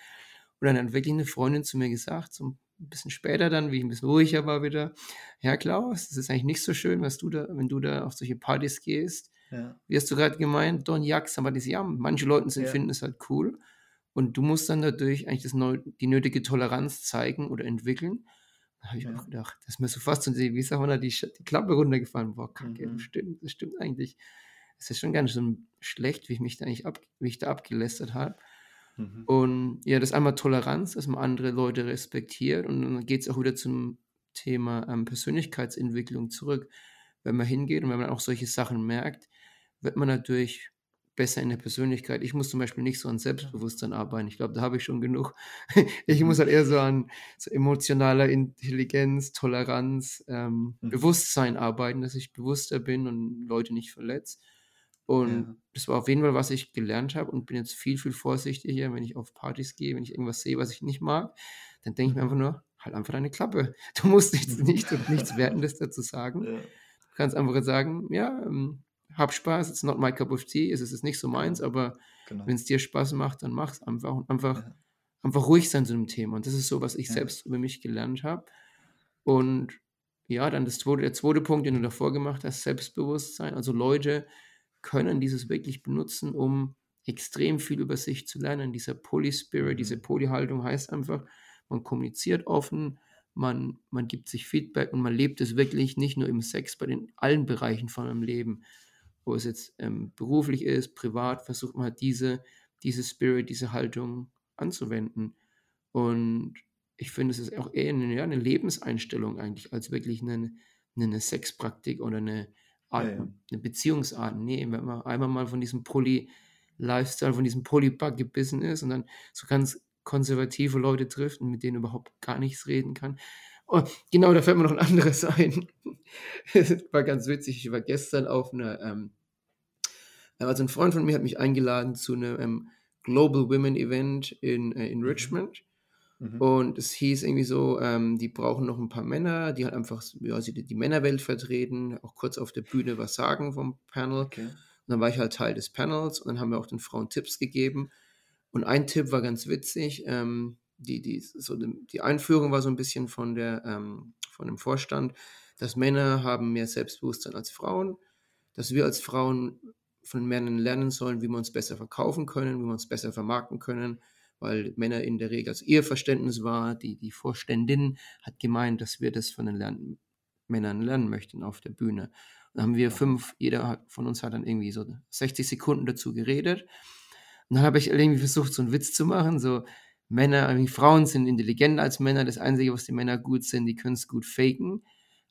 Speaker 3: Und dann hat wirklich eine Freundin zu mir gesagt, so ein bisschen später dann, wie ich ein bisschen ruhiger war wieder, ja Klaus, das ist eigentlich nicht so schön, was du da, wenn du da auf solche Partys gehst. Ja. Wie hast du gerade gemeint, Don Jax, aber das ja, manche Leute sind, ja. finden es halt cool. Und du musst dann dadurch eigentlich das neu, die nötige Toleranz zeigen oder entwickeln. Da habe ich ja. auch gedacht, das ist mir so fast und wie man da, die, die Klappe runtergefallen. Boah, kacke, mhm. das stimmt, das stimmt eigentlich. Es ist schon gar nicht so schlecht, wie ich mich da eigentlich ab, wie ich da abgelästert habe. Mhm. Und ja, das ist einmal Toleranz, dass man andere Leute respektiert. Und dann geht es auch wieder zum Thema ähm, Persönlichkeitsentwicklung zurück. Wenn man hingeht und wenn man auch solche Sachen merkt, wird man natürlich besser in der Persönlichkeit. Ich muss zum Beispiel nicht so an Selbstbewusstsein arbeiten. Ich glaube, da habe ich schon genug. <laughs> ich muss halt eher so an so emotionaler Intelligenz, Toleranz, ähm,
Speaker 1: Mhm.
Speaker 3: Bewusstsein arbeiten, dass ich bewusster bin und Leute nicht verletze. Und
Speaker 1: Ja.
Speaker 3: das war auf jeden Fall, was ich gelernt habe und bin jetzt viel, viel vorsichtiger, wenn ich auf Partys gehe, wenn ich irgendwas sehe, was ich nicht mag, dann denke ich mir
Speaker 1: Mhm.
Speaker 3: einfach nur, halt einfach deine Klappe. Du musst nichts, <laughs>
Speaker 1: Mhm.
Speaker 3: nicht und nichts Wertendes dazu sagen.
Speaker 1: Ja.
Speaker 3: Du kannst einfach sagen, ja, ähm, hab Spaß, it's not my cup of tea, es ist nicht so meins, aber
Speaker 1: Genau.
Speaker 3: wenn es dir Spaß macht, dann mach's einfach und einfach,
Speaker 1: Ja.
Speaker 3: einfach ruhig sein zu dem Thema. Und das ist so, was ich
Speaker 1: Ja.
Speaker 3: selbst über mich gelernt habe. Und ja, dann das zweite, der zweite Punkt, den du davor gemacht hast, Selbstbewusstsein. Also Leute können dieses wirklich benutzen, um extrem viel über sich zu lernen. Dieser Poly-Spirit, diese
Speaker 1: Mhm.
Speaker 3: Poly-Haltung heißt einfach, man kommuniziert offen, man, man gibt sich Feedback und man lebt es wirklich nicht nur im Sex, bei den allen Bereichen von meinem Leben. Wo es jetzt ähm, beruflich ist, privat, versucht man halt diese, diese Spirit, diese Haltung anzuwenden. Und ich finde, es ist auch eher eine, ja, eine Lebenseinstellung eigentlich, als wirklich eine, eine Sexpraktik oder eine, Art,
Speaker 1: Ja, ja.
Speaker 3: eine Beziehungsart. Nee, wenn man einmal mal von diesem Poly-Lifestyle, von diesem Polybug gebissen ist und dann so ganz konservative Leute trifft und mit denen überhaupt gar nichts reden kann. Oh, genau, da fällt mir noch ein anderes <laughs> ein. Es war ganz witzig. Ich war gestern auf einer, ähm, also ein Freund von mir hat mich eingeladen zu einem ähm, Global Women Event in, äh, in
Speaker 1: Mhm.
Speaker 3: Richmond.
Speaker 1: Mhm.
Speaker 3: Und es hieß irgendwie so, ähm, die brauchen noch ein paar Männer, die halt einfach ja, sie die, die Männerwelt vertreten, auch kurz auf der Bühne was sagen vom Panel.
Speaker 1: Okay.
Speaker 3: Und dann war ich halt Teil des Panels und dann haben wir auch den Frauen Tipps gegeben. Und ein Tipp war ganz witzig. Ähm, die, die, so die, Einführung war so ein bisschen von, der, ähm, von dem Vorstand, dass Männer haben mehr Selbstbewusstsein als Frauen, dass wir als Frauen von Männern lernen sollen, wie wir uns besser verkaufen können, wie wir uns besser vermarkten können, weil Männer in der Regel, also ihr Verständnis war, die, die Vorständin hat gemeint, dass wir das von den Lern Männern lernen möchten auf der Bühne. Dann haben wir fünf, jeder hat- von uns hat dann irgendwie so 60 Sekunden dazu geredet. Und dann habe ich irgendwie versucht, so einen Witz zu machen, so Männer, Frauen sind intelligenter als Männer. Das Einzige, was die Männer gut sind, die können es gut faken.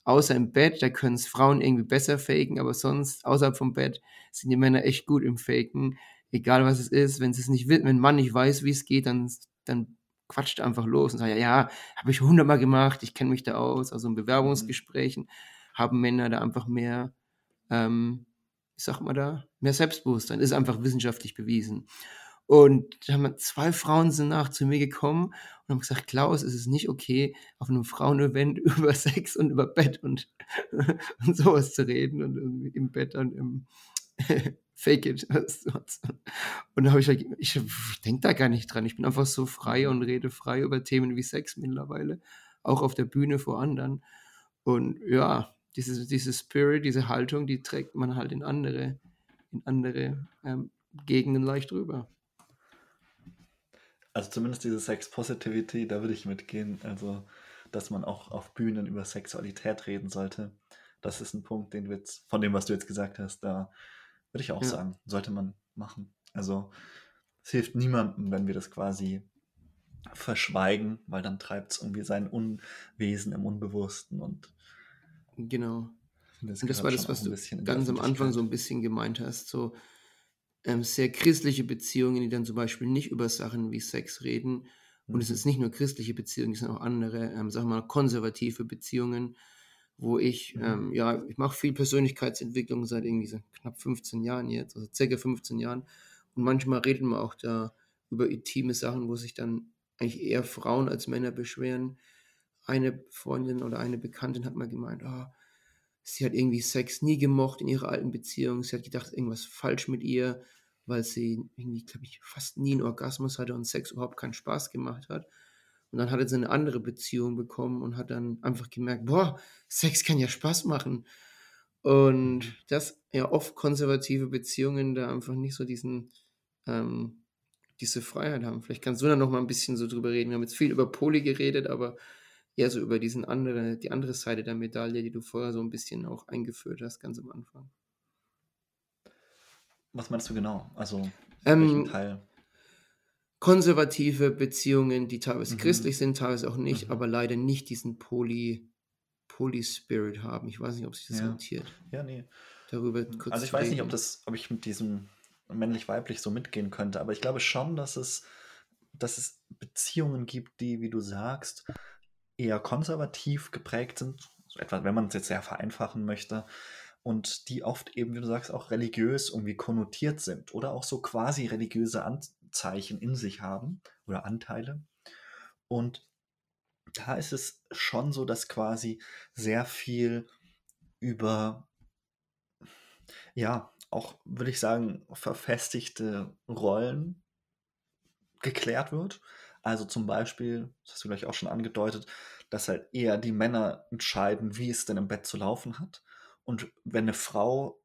Speaker 3: Außer im Bett, da können es Frauen irgendwie besser faken, aber sonst, außerhalb vom Bett, sind die Männer echt gut im Faken. Egal was es ist, wenn es nicht will, wenn ein Mann nicht weiß, wie es geht, dann, dann quatscht einfach los und sagt, ja, ja, habe ich hundertmal gemacht, ich kenne mich da aus. Also in Bewerbungsgesprächen haben Männer da einfach mehr, ähm, wie sagt man da, mehr Selbstbewusstsein. Ist einfach wissenschaftlich bewiesen. Und zwei Frauen sind nach zu mir gekommen und haben gesagt, Klaus, es ist nicht okay, auf einem Frauenevent <laughs> über Sex und über Bett und, <laughs> und sowas zu reden und irgendwie im Bett dann im <laughs> Fake it. Und da habe ich halt, ich, denke da gar nicht dran. Ich bin einfach so frei und rede frei über Themen wie Sex mittlerweile. Auch auf der Bühne vor anderen. Und ja, diese, diese Spirit, diese Haltung, die trägt man halt in andere, in andere ähm, Gegenden leicht rüber.
Speaker 1: Also zumindest diese Sex Positivity, da würde ich mitgehen. Also, dass man auch auf Bühnen über Sexualität reden sollte. Das ist ein Punkt, den du jetzt, von dem, was du jetzt gesagt hast, da würde ich auch
Speaker 3: Ja.
Speaker 1: sagen, sollte man machen. Also, es hilft niemandem, wenn wir das quasi verschweigen, weil dann treibt es irgendwie sein Unwesen im Unbewussten und
Speaker 3: Genau.
Speaker 1: finde,
Speaker 3: Und das war das, was du ganz am Anfang so ein bisschen gemeint hast. So ähm, sehr christliche Beziehungen, die dann zum Beispiel nicht über Sachen wie Sex reden. Und es
Speaker 1: Mhm.
Speaker 3: ist nicht nur christliche Beziehungen, es sind auch andere, ähm, sagen wir mal, konservative Beziehungen, wo ich,
Speaker 1: Mhm.
Speaker 3: ähm, ja, ich mache viel Persönlichkeitsentwicklung seit irgendwie so knapp 15 Jahren jetzt, also circa 15 Jahren. Und manchmal reden wir auch da über intime Sachen, wo sich dann eigentlich eher Frauen als Männer beschweren. Eine Freundin oder eine Bekanntin hat mal gemeint, ah, sie hat irgendwie Sex nie gemocht in ihrer alten Beziehung. Sie hat gedacht, irgendwas falsch mit ihr, weil sie irgendwie, glaube ich, fast nie einen Orgasmus hatte und Sex überhaupt keinen Spaß gemacht hat. Und dann hatte sie eine andere Beziehung bekommen und hat dann einfach gemerkt, boah, Sex kann ja Spaß machen. Und das ja oft konservative Beziehungen da einfach nicht so diesen, ähm, diese Freiheit haben. Vielleicht kannst du da noch mal ein bisschen so drüber reden. Wir haben jetzt viel über Poli geredet, aber eher so über diesen andere, die andere Seite der Medaille, die du vorher so ein bisschen auch eingeführt hast, ganz am Anfang.
Speaker 1: Was meinst du genau? Also,
Speaker 3: Ähm,
Speaker 1: welchen Teil?
Speaker 3: konservative Beziehungen, die teilweise
Speaker 1: Mhm.
Speaker 3: christlich sind, teilweise auch nicht,
Speaker 1: Mhm.
Speaker 3: aber leider nicht diesen Poly, Poly-Spirit haben. Ich weiß nicht, ob sich das
Speaker 1: Ja.
Speaker 3: rentiert,
Speaker 1: Ja, nee.
Speaker 3: darüber kurz
Speaker 1: Also ich weiß nicht, ob
Speaker 3: reden.
Speaker 1: das, ob ich mit diesem männlich-weiblich so mitgehen könnte. Aber ich glaube schon, dass es, dass es Beziehungen gibt, die, wie du sagst, eher konservativ geprägt sind, so etwa, wenn man es jetzt sehr vereinfachen möchte, und die oft eben, wie du sagst, auch religiös irgendwie konnotiert sind oder auch so quasi religiöse Anzeichen in sich haben oder Anteile. Und da ist es schon so, dass quasi sehr viel über, ja, auch, würde ich sagen, verfestigte Rollen geklärt wird. Also zum Beispiel, das hast du gleich auch schon angedeutet, dass halt eher die Männer entscheiden, wie es denn im Bett zu laufen hat. Und wenn eine Frau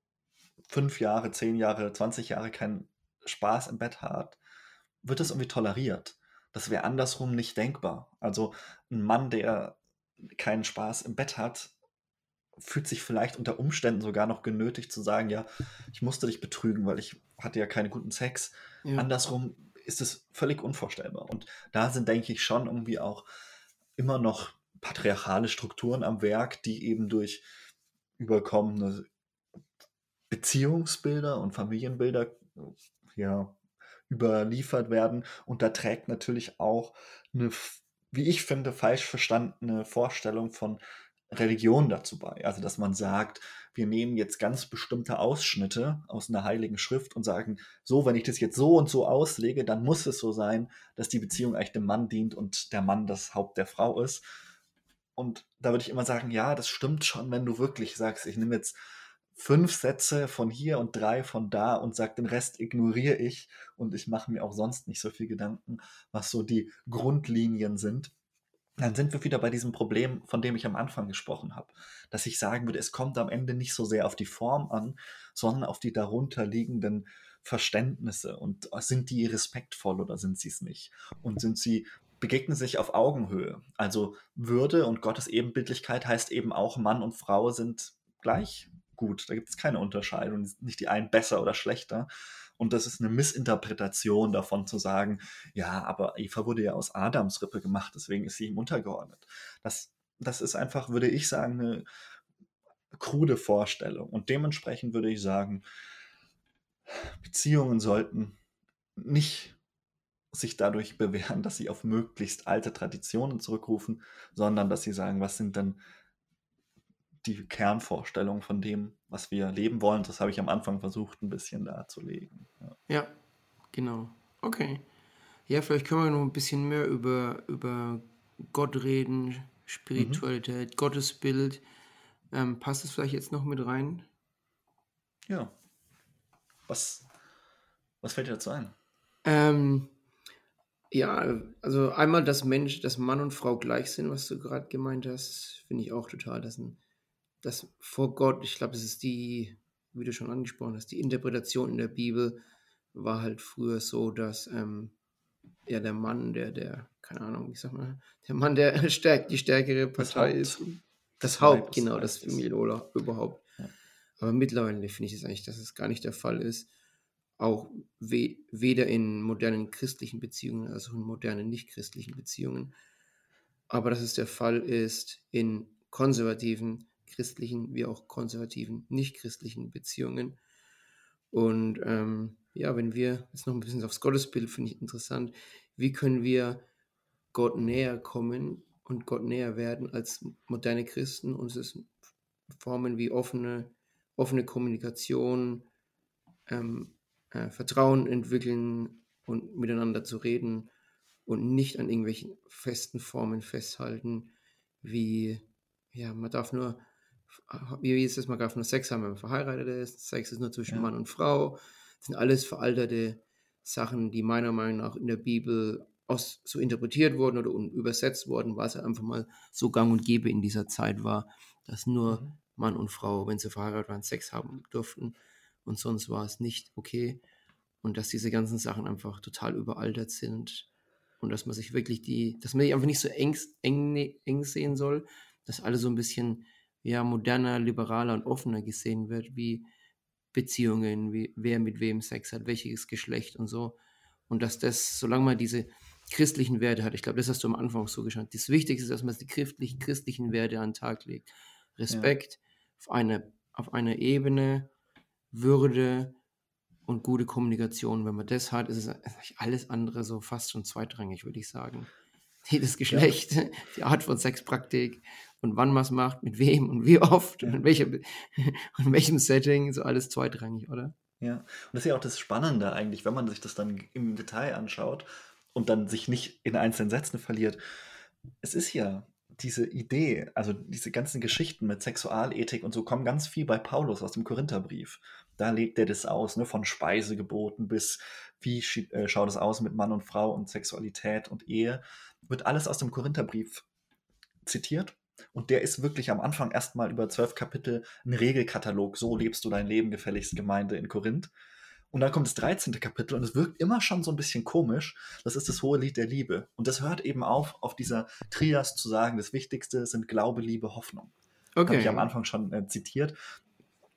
Speaker 1: fünf Jahre, zehn Jahre, 20 Jahre keinen Spaß im Bett hat, wird das irgendwie toleriert. Das wäre andersrum nicht denkbar. Also ein Mann, der keinen Spaß im Bett hat, fühlt sich vielleicht unter Umständen sogar noch genötigt zu sagen, ja, ich musste dich betrügen, weil ich hatte ja keinen guten Sex. Ja. Andersrum ist es völlig unvorstellbar. Und da sind, denke ich, schon irgendwie auch immer noch patriarchale Strukturen am Werk, die eben durch überkommene Beziehungsbilder und Familienbilder ja, überliefert werden. Und da trägt natürlich auch eine, wie ich finde, falsch verstandene Vorstellung von Religion dazu bei. Also, dass man sagt, wir nehmen jetzt ganz bestimmte Ausschnitte aus einer heiligen Schrift und sagen, so, wenn ich das jetzt so und so auslege, dann muss es so sein, dass die Beziehung eigentlich dem Mann dient und der Mann das Haupt der Frau ist. Und da würde ich immer sagen, ja, das stimmt schon, wenn du wirklich sagst, ich nehme jetzt fünf Sätze von hier und drei von da und sage, den Rest ignoriere ich und ich mache mir auch sonst nicht so viel Gedanken, was so die Grundlinien sind dann sind wir wieder bei diesem Problem, von dem ich am Anfang gesprochen habe, dass ich sagen würde, es kommt am Ende nicht so sehr auf die Form an, sondern auf die darunter liegenden Verständnisse und sind die respektvoll oder sind sie es nicht? Und sind sie begegnen sich auf Augenhöhe. Also Würde und Gottes Ebenbildlichkeit heißt eben auch, Mann und Frau sind gleich gut. Da gibt es keine Unterscheidung, nicht die einen besser oder schlechter, und das ist eine Missinterpretation davon zu sagen, ja, aber Eva wurde ja aus Adams Rippe gemacht, deswegen ist sie ihm untergeordnet. Das, das ist einfach, würde ich sagen, eine krude Vorstellung. Und dementsprechend würde ich sagen, Beziehungen sollten nicht sich dadurch bewähren, dass sie auf möglichst alte Traditionen zurückrufen, sondern dass sie sagen, was sind denn die Kernvorstellung von dem, was wir leben wollen. Das habe ich am Anfang versucht, ein bisschen darzulegen.
Speaker 3: Ja, ja genau. Okay. Ja, vielleicht können wir noch ein bisschen mehr über, über Gott reden, Spiritualität, mhm. Gottesbild. Ähm, passt es vielleicht jetzt noch mit rein?
Speaker 1: Ja. Was, was fällt dir dazu ein?
Speaker 3: Ähm, ja, also einmal, dass Mensch, dass Mann und Frau gleich sind, was du gerade gemeint hast, finde ich auch total. Das ein dass vor Gott, ich glaube, es ist die, wie du schon angesprochen hast, die Interpretation in der Bibel war halt früher so, dass ähm, ja der Mann, der, der, keine Ahnung, wie sag mal, der Mann, der <laughs> stärkt, die stärkere Partei das ist. Das, das Haupt, genau, das Familienola überhaupt. Ja. Aber mittlerweile finde ich es eigentlich, dass es gar nicht der Fall ist. Auch we weder in modernen christlichen Beziehungen als in modernen nicht-christlichen Beziehungen. Aber dass es der Fall ist in konservativen christlichen wie auch konservativen, nicht-christlichen Beziehungen. Und ähm, ja, wenn wir jetzt noch ein bisschen aufs Gottesbild, finde ich interessant, wie können wir Gott näher kommen und Gott näher werden als moderne Christen? Und es Formen wie offene, offene Kommunikation, ähm, äh, Vertrauen entwickeln und miteinander zu reden und nicht an irgendwelchen festen Formen festhalten, wie, ja, man darf nur wie ist das, man darf nur Sex haben, wenn man verheiratet ist, Sex ist nur zwischen ja. Mann und Frau. Das sind alles veralterte Sachen, die meiner Meinung nach in der Bibel aus, so interpretiert wurden oder übersetzt wurden, weil es einfach mal so gang und gäbe in dieser Zeit war, dass nur mhm. Mann und Frau, wenn sie verheiratet waren, Sex haben durften und sonst war es nicht okay. Und dass diese ganzen Sachen einfach total überaltert sind und dass man sich wirklich die, dass man sich einfach nicht so eng, eng, eng sehen soll, dass alle so ein bisschen ja, moderner, liberaler und offener gesehen wird, wie Beziehungen, wie wer mit wem Sex hat, welches Geschlecht und so. Und dass das, solange man diese christlichen Werte hat, ich glaube, das hast du am Anfang so geschaut, das Wichtigste ist, dass man die christlichen, christlichen Werte an den Tag legt. Respekt ja. auf, eine, auf einer Ebene, Würde und gute Kommunikation. Wenn man das hat, ist es alles andere so fast schon zweitrangig, würde ich sagen. Jedes Geschlecht, ja. <laughs> die Art von Sexpraktik und wann man es macht, mit wem und wie oft ja. und in, welcher, <laughs> in welchem Setting, so alles zweitrangig, oder?
Speaker 1: Ja, und das ist ja auch das Spannende eigentlich, wenn man sich das dann im Detail anschaut und dann sich nicht in einzelnen Sätzen verliert. Es ist ja diese Idee, also diese ganzen Geschichten mit Sexualethik und so kommen ganz viel bei Paulus aus dem Korintherbrief. Da legt er das aus, ne, von Speisegeboten bis wie äh, schaut es aus mit Mann und Frau und Sexualität und Ehe. Wird alles aus dem Korintherbrief zitiert. Und der ist wirklich am Anfang erstmal über zwölf Kapitel ein Regelkatalog. So lebst du dein Leben gefälligst Gemeinde in Korinth. Und dann kommt das 13. Kapitel und es wirkt immer schon so ein bisschen komisch. Das ist das hohe Lied der Liebe. Und das hört eben auf, auf dieser Trias zu sagen, das Wichtigste sind Glaube, Liebe, Hoffnung. Okay. Habe ich am Anfang schon äh, zitiert.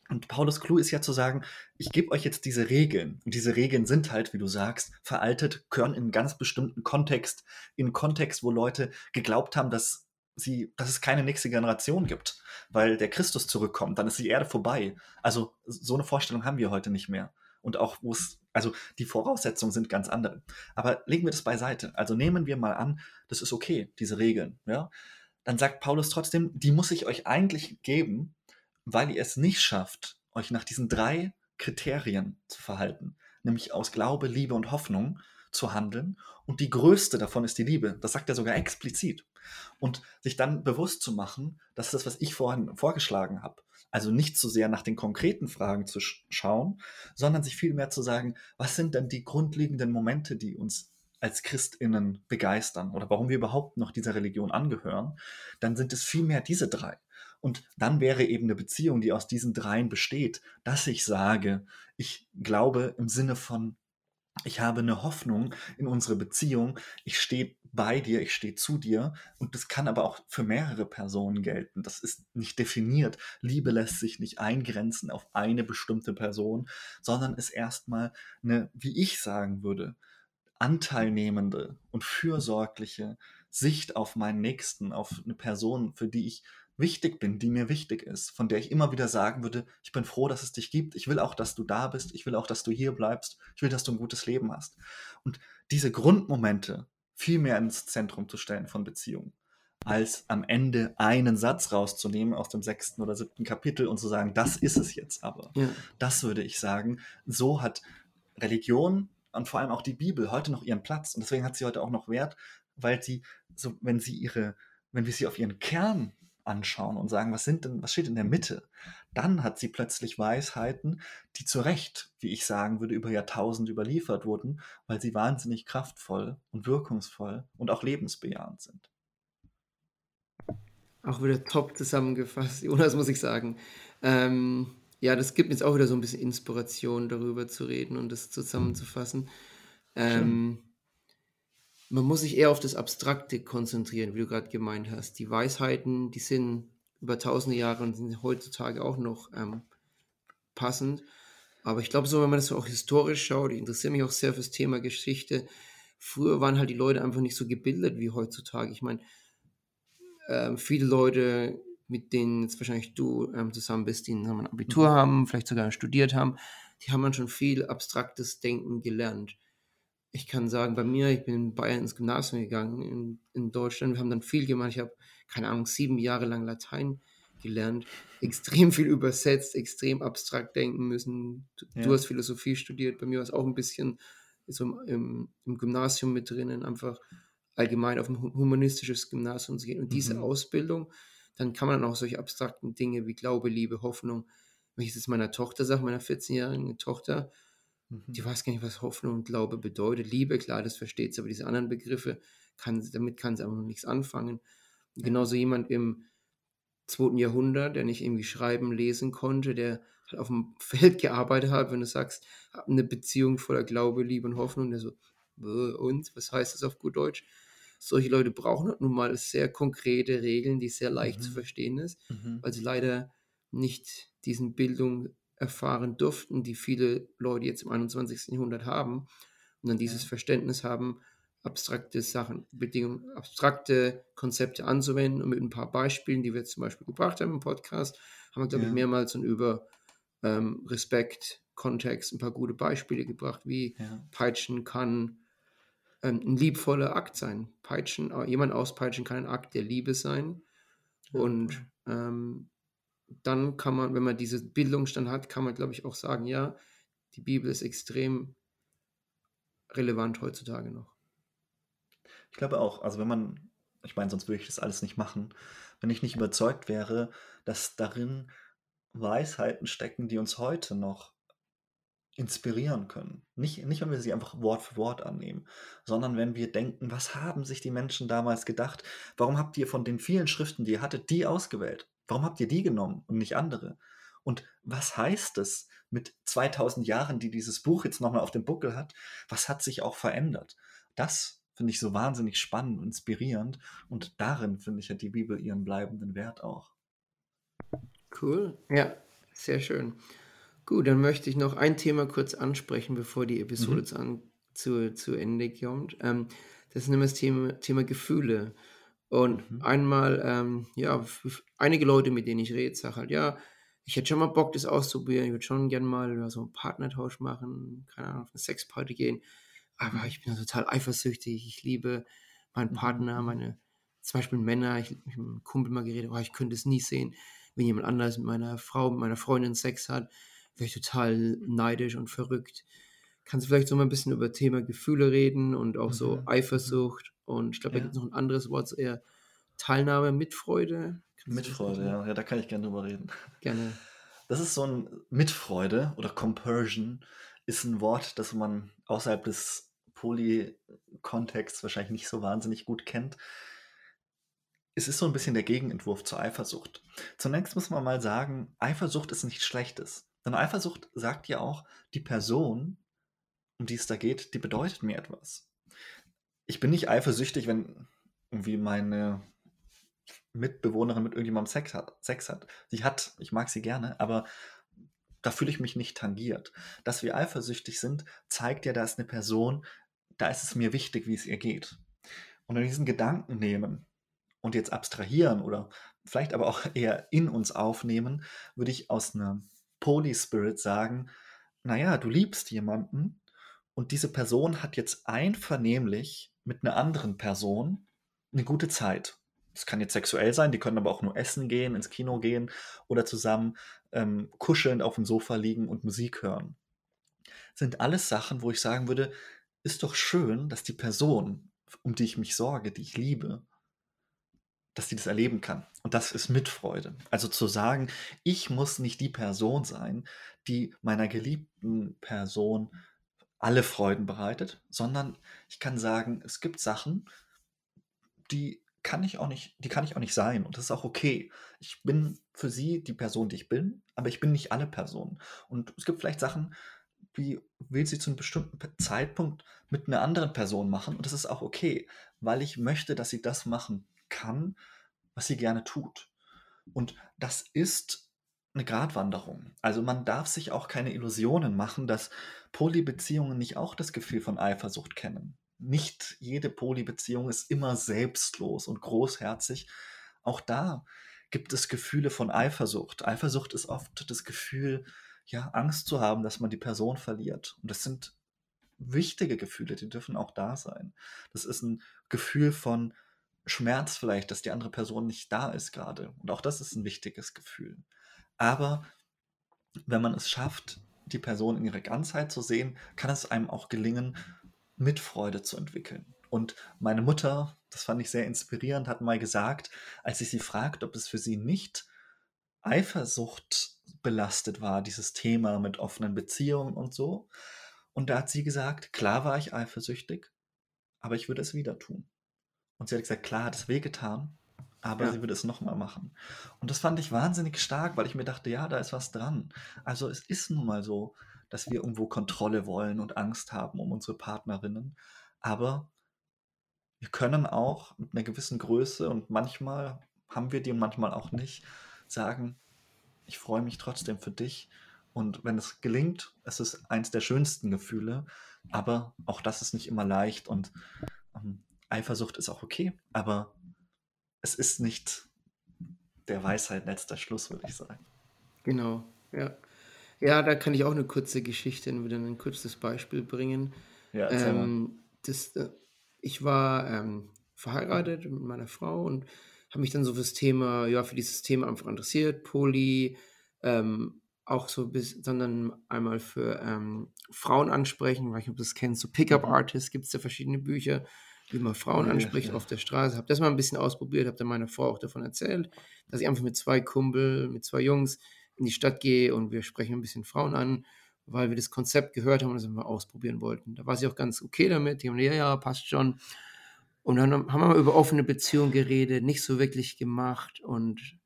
Speaker 1: Und Paulus Clou ist ja zu sagen, ich gebe euch jetzt diese Regeln. Und diese Regeln sind halt, wie du sagst, veraltet, gehören in einen ganz bestimmten Kontext, in Kontext, wo Leute geglaubt haben, dass sie, dass es keine nächste Generation gibt, weil der Christus zurückkommt, dann ist die Erde vorbei. Also so eine Vorstellung haben wir heute nicht mehr und auch wo es, also die Voraussetzungen sind ganz andere. Aber legen wir das beiseite. Also nehmen wir mal an, das ist okay, diese Regeln, ja. Dann sagt Paulus trotzdem, die muss ich euch eigentlich geben, weil ihr es nicht schafft, euch nach diesen drei Kriterien zu verhalten, nämlich aus Glaube, Liebe und Hoffnung zu handeln. Und die größte davon ist die Liebe. Das sagt er sogar explizit. Und sich dann bewusst zu machen, dass das, was ich vorhin vorgeschlagen habe, also nicht so sehr nach den konkreten Fragen zu sch schauen, sondern sich vielmehr zu sagen, was sind denn die grundlegenden Momente, die uns als Christinnen begeistern oder warum wir überhaupt noch dieser Religion angehören, dann sind es vielmehr diese drei. Und dann wäre eben eine Beziehung, die aus diesen dreien besteht, dass ich sage, ich glaube im Sinne von ich habe eine Hoffnung in unsere Beziehung. Ich stehe bei dir, ich stehe zu dir. Und das kann aber auch für mehrere Personen gelten. Das ist nicht definiert. Liebe lässt sich nicht eingrenzen auf eine bestimmte Person, sondern ist erstmal eine, wie ich sagen würde, anteilnehmende und fürsorgliche Sicht auf meinen Nächsten, auf eine Person, für die ich wichtig bin, die mir wichtig ist, von der ich immer wieder sagen würde, ich bin froh, dass es dich gibt, ich will auch, dass du da bist, ich will auch, dass du hier bleibst, ich will, dass du ein gutes Leben hast. Und diese Grundmomente viel mehr ins Zentrum zu stellen von Beziehungen, als am Ende einen Satz rauszunehmen aus dem sechsten oder siebten Kapitel und zu sagen, das ist es jetzt aber. Ja. Das würde ich sagen, so hat Religion und vor allem auch die Bibel heute noch ihren Platz. Und deswegen hat sie heute auch noch Wert, weil sie, so, wenn sie ihre, wenn wir sie auf ihren Kern anschauen und sagen, was sind denn, was steht in der Mitte, dann hat sie plötzlich Weisheiten, die zu Recht, wie ich sagen würde, über Jahrtausende überliefert wurden, weil sie wahnsinnig kraftvoll und wirkungsvoll und auch lebensbejahend sind.
Speaker 3: Auch wieder top zusammengefasst, <laughs> Jonas, muss ich sagen. Ähm, ja, das gibt mir jetzt auch wieder so ein bisschen Inspiration, darüber zu reden und das zusammenzufassen. Ähm, man muss sich eher auf das Abstrakte konzentrieren, wie du gerade gemeint hast. Die Weisheiten, die sind über tausende Jahre und sind heutzutage auch noch ähm, passend. Aber ich glaube so, wenn man das auch historisch schaut, ich interessiere mich auch sehr fürs Thema Geschichte. Früher waren halt die Leute einfach nicht so gebildet wie heutzutage. Ich meine, ähm, viele Leute, mit denen jetzt wahrscheinlich du ähm, zusammen bist, die ein Abitur mhm. haben, vielleicht sogar studiert haben, die haben dann schon viel abstraktes Denken gelernt ich kann sagen, bei mir, ich bin in Bayern ins Gymnasium gegangen, in, in Deutschland. Wir haben dann viel gemacht. Ich habe, keine Ahnung, sieben Jahre lang Latein gelernt, extrem viel übersetzt, extrem abstrakt denken müssen. Du, ja. du hast Philosophie studiert, bei mir war es auch ein bisschen so im, im, Gymnasium mit drinnen, einfach allgemein auf ein humanistisches Gymnasium zu gehen. Und diese mhm. Ausbildung, dann kann man dann auch solche abstrakten Dinge wie Glaube, Liebe, Hoffnung, wenn ich es jetzt meiner Tochter sage, meiner 14-jährigen Tochter, Mhm. Die weiß gar nicht, was Hoffnung und Glaube bedeutet. Liebe, klar, das versteht sie, aber diese anderen Begriffe, kann, damit kann sie aber noch nichts anfangen. Und genauso jemand im zweiten Jahrhundert, der nicht irgendwie schreiben, lesen konnte, der halt auf dem <laughs> Feld gearbeitet hat, wenn du sagst, hab eine Beziehung voller Glaube, Liebe und Hoffnung, der so, und, was heißt das auf gut Deutsch? Solche Leute brauchen halt nun mal sehr konkrete Regeln, die sehr leicht mhm. zu verstehen ist, mhm. weil sie leider nicht diesen Bildung erfahren durften, die viele Leute jetzt im 21. Jahrhundert haben und dann dieses ja. Verständnis haben, abstrakte Sachen, Bedingungen, abstrakte Konzepte anzuwenden und mit ein paar Beispielen, die wir zum Beispiel gebracht haben im Podcast, haben wir, glaube ja. ich, mehrmals und über ähm, Respekt, Kontext ein paar gute Beispiele gebracht, wie
Speaker 1: Ja.
Speaker 3: Peitschen kann ähm, ein liebvoller Akt sein. Peitschen, äh, jemand auspeitschen kann ein Akt der Liebe sein. Und ähm, dann kann man, wenn man diesen Bildungsstand hat, kann man, glaube ich, auch sagen, ja, die Bibel ist extrem relevant heutzutage noch.
Speaker 1: Ich glaube auch, also wenn man, ich meine, sonst würde ich das alles nicht machen, wenn ich nicht überzeugt wäre, dass darin Weisheiten stecken, die uns heute noch inspirieren können. Nicht, nicht, wenn wir sie einfach Wort für Wort annehmen, sondern wenn wir denken, was haben sich die Menschen damals gedacht? Warum habt ihr von den vielen Schriften, die ihr hattet, die ausgewählt? Warum habt ihr die genommen und nicht andere? Und was heißt es mit 2000 Jahren, die dieses Buch jetzt nochmal auf dem Buckel hat? Was hat sich auch verändert? Das finde ich so wahnsinnig spannend und inspirierend. Und darin finde ich, hat die Bibel ihren bleibenden Wert auch.
Speaker 3: Cool. Ja, sehr schön. Gut, dann möchte ich noch ein Thema kurz ansprechen, bevor die Episode
Speaker 1: Mhm.
Speaker 3: zu, zu Ende kommt. Ähm, das ist nämlich das Thema, Thema Gefühle. Und
Speaker 1: Mhm.
Speaker 3: einmal, ähm, ja, einige Leute, mit denen ich rede, sagen halt, ja, ich hätte schon mal Bock, das auszuprobieren. Ich würde schon gerne mal so einen Partnertausch machen, keine Ahnung, auf eine Sexparty gehen. Aber
Speaker 1: Mhm.
Speaker 3: ich bin total eifersüchtig. Ich liebe meinen
Speaker 1: Mhm,
Speaker 3: Partner,
Speaker 1: mhm.
Speaker 3: meine, zum Beispiel Männer. Ich habe mit einem Kumpel mal geredet, oh, ich könnte es nie sehen, wenn jemand anders mit meiner Frau, mit meiner Freundin Sex hat. Wäre ich total neidisch und verrückt. Kannst du vielleicht so mal ein bisschen über Thema Gefühle reden und auch so
Speaker 1: mhm.
Speaker 3: Eifersucht und ich glaube, da
Speaker 1: Ja.
Speaker 3: gibt es noch ein anderes Wort, so eher Teilnahme, Mitfreude. Du das
Speaker 1: Mitfreude, ja. ja, da kann ich gerne drüber reden. <laughs>
Speaker 3: Gerne.
Speaker 1: Das ist so ein Mitfreude oder Compersion ist ein Wort, das man außerhalb des Poly-Kontexts wahrscheinlich nicht so wahnsinnig gut kennt. Es ist so ein bisschen der Gegenentwurf zur Eifersucht. Zunächst muss man mal sagen, Eifersucht ist nichts Schlechtes. Denn Eifersucht sagt ja auch, die Person, um die es da geht, die bedeutet mir etwas. Ich bin nicht eifersüchtig, wenn irgendwie meine Mitbewohnerin mit irgendjemandem Sex hat. Sex hat. Sie hat, ich mag sie gerne, aber da fühle ich mich nicht tangiert. Dass wir eifersüchtig sind, zeigt ja, da ist eine Person, da ist es mir wichtig, wie es ihr geht. Und wenn wir diesen Gedanken nehmen und jetzt abstrahieren oder vielleicht aber auch eher in uns aufnehmen, würde ich aus einem Poly-Spirit sagen, naja, du liebst jemanden und diese Person hat jetzt einvernehmlich mit einer anderen Person eine gute Zeit. Das kann jetzt sexuell sein, die können aber auch nur essen gehen, ins Kino gehen oder zusammen ähm, kuschelnd auf dem Sofa liegen und Musik hören. Sind alles Sachen, wo ich sagen würde, ist doch schön, dass die Person, um die ich mich sorge, die ich liebe, dass sie das erleben kann. Und das ist Mitfreude. Also zu sagen, ich muss nicht die Person sein, die meiner geliebten Person alle Freuden bereitet, sondern ich kann sagen, es gibt Sachen, die kann ich auch nicht, die kann ich auch nicht sein und das ist auch okay. Ich bin für sie die Person, die ich bin, aber ich bin nicht alle Personen. Und es gibt vielleicht Sachen, die will sie zu einem bestimmten Zeitpunkt mit einer anderen Person machen und das ist auch okay, weil ich möchte, dass sie das machen kann, was sie gerne tut. Und das ist eine Gratwanderung. Also man darf sich auch keine Illusionen machen, dass Polybeziehungen nicht auch das Gefühl von Eifersucht kennen. Nicht jede Polybeziehung ist immer selbstlos und großherzig. Auch da gibt es Gefühle von Eifersucht. Eifersucht ist oft das Gefühl, ja, Angst zu haben, dass man die Person verliert. Und das sind wichtige Gefühle, die dürfen auch da sein. Das ist ein Gefühl von Schmerz vielleicht, dass die andere Person nicht da ist gerade. Und auch das ist ein wichtiges Gefühl. Aber wenn man es schafft, die Person in ihrer Ganzheit zu sehen, kann es einem auch gelingen, Mitfreude zu entwickeln. Und meine Mutter, das fand ich sehr inspirierend, hat mal gesagt, als ich sie fragte, ob es für sie nicht Eifersucht belastet war, dieses Thema mit offenen Beziehungen und so. Und da hat sie gesagt, klar war ich eifersüchtig, aber ich würde es wieder tun. Und sie hat gesagt, klar hat es wehgetan, aber
Speaker 3: Ja.
Speaker 1: sie würde es nochmal machen. Und das fand ich wahnsinnig stark, weil ich mir dachte, ja, da ist was dran. Also es ist nun mal so, dass wir irgendwo Kontrolle wollen und Angst haben um unsere Partnerinnen. Aber wir können auch mit einer gewissen Größe und manchmal haben wir die und manchmal auch nicht, sagen, ich freue mich trotzdem für dich. Und wenn es gelingt, es ist eins der schönsten Gefühle, aber auch das ist nicht immer leicht und ähm, Eifersucht ist auch okay, aber es ist nicht der Weisheit letzter Schluss, würde ich sagen.
Speaker 3: Genau, ja. Ja, da kann ich auch eine kurze Geschichte, wieder ein kurzes Beispiel bringen.
Speaker 1: Ja.
Speaker 3: Ähm, das, äh, ich war ähm, verheiratet mit meiner Frau und habe mich dann so fürs Thema, ja, für dieses Thema einfach interessiert, Poly, ähm, auch so bis, sondern einmal für ähm, Frauen ansprechen, weil ich ob du das kennst, so Pickup
Speaker 1: Mhm.
Speaker 3: Artists gibt es ja verschiedene Bücher, wie man Frauen anspricht
Speaker 1: ja.
Speaker 3: auf der Straße. Habe das mal ein bisschen ausprobiert, habe dann meiner Frau auch davon erzählt, dass ich einfach mit zwei Kumpel, mit zwei Jungs in die Stadt gehe und wir sprechen ein bisschen Frauen an, weil wir das Konzept gehört haben und das mal ausprobieren wollten. Da war sie auch ganz okay damit. Die haben ja, ja, passt schon. Und dann haben wir mal über offene Beziehungen geredet, nicht so wirklich gemacht. Und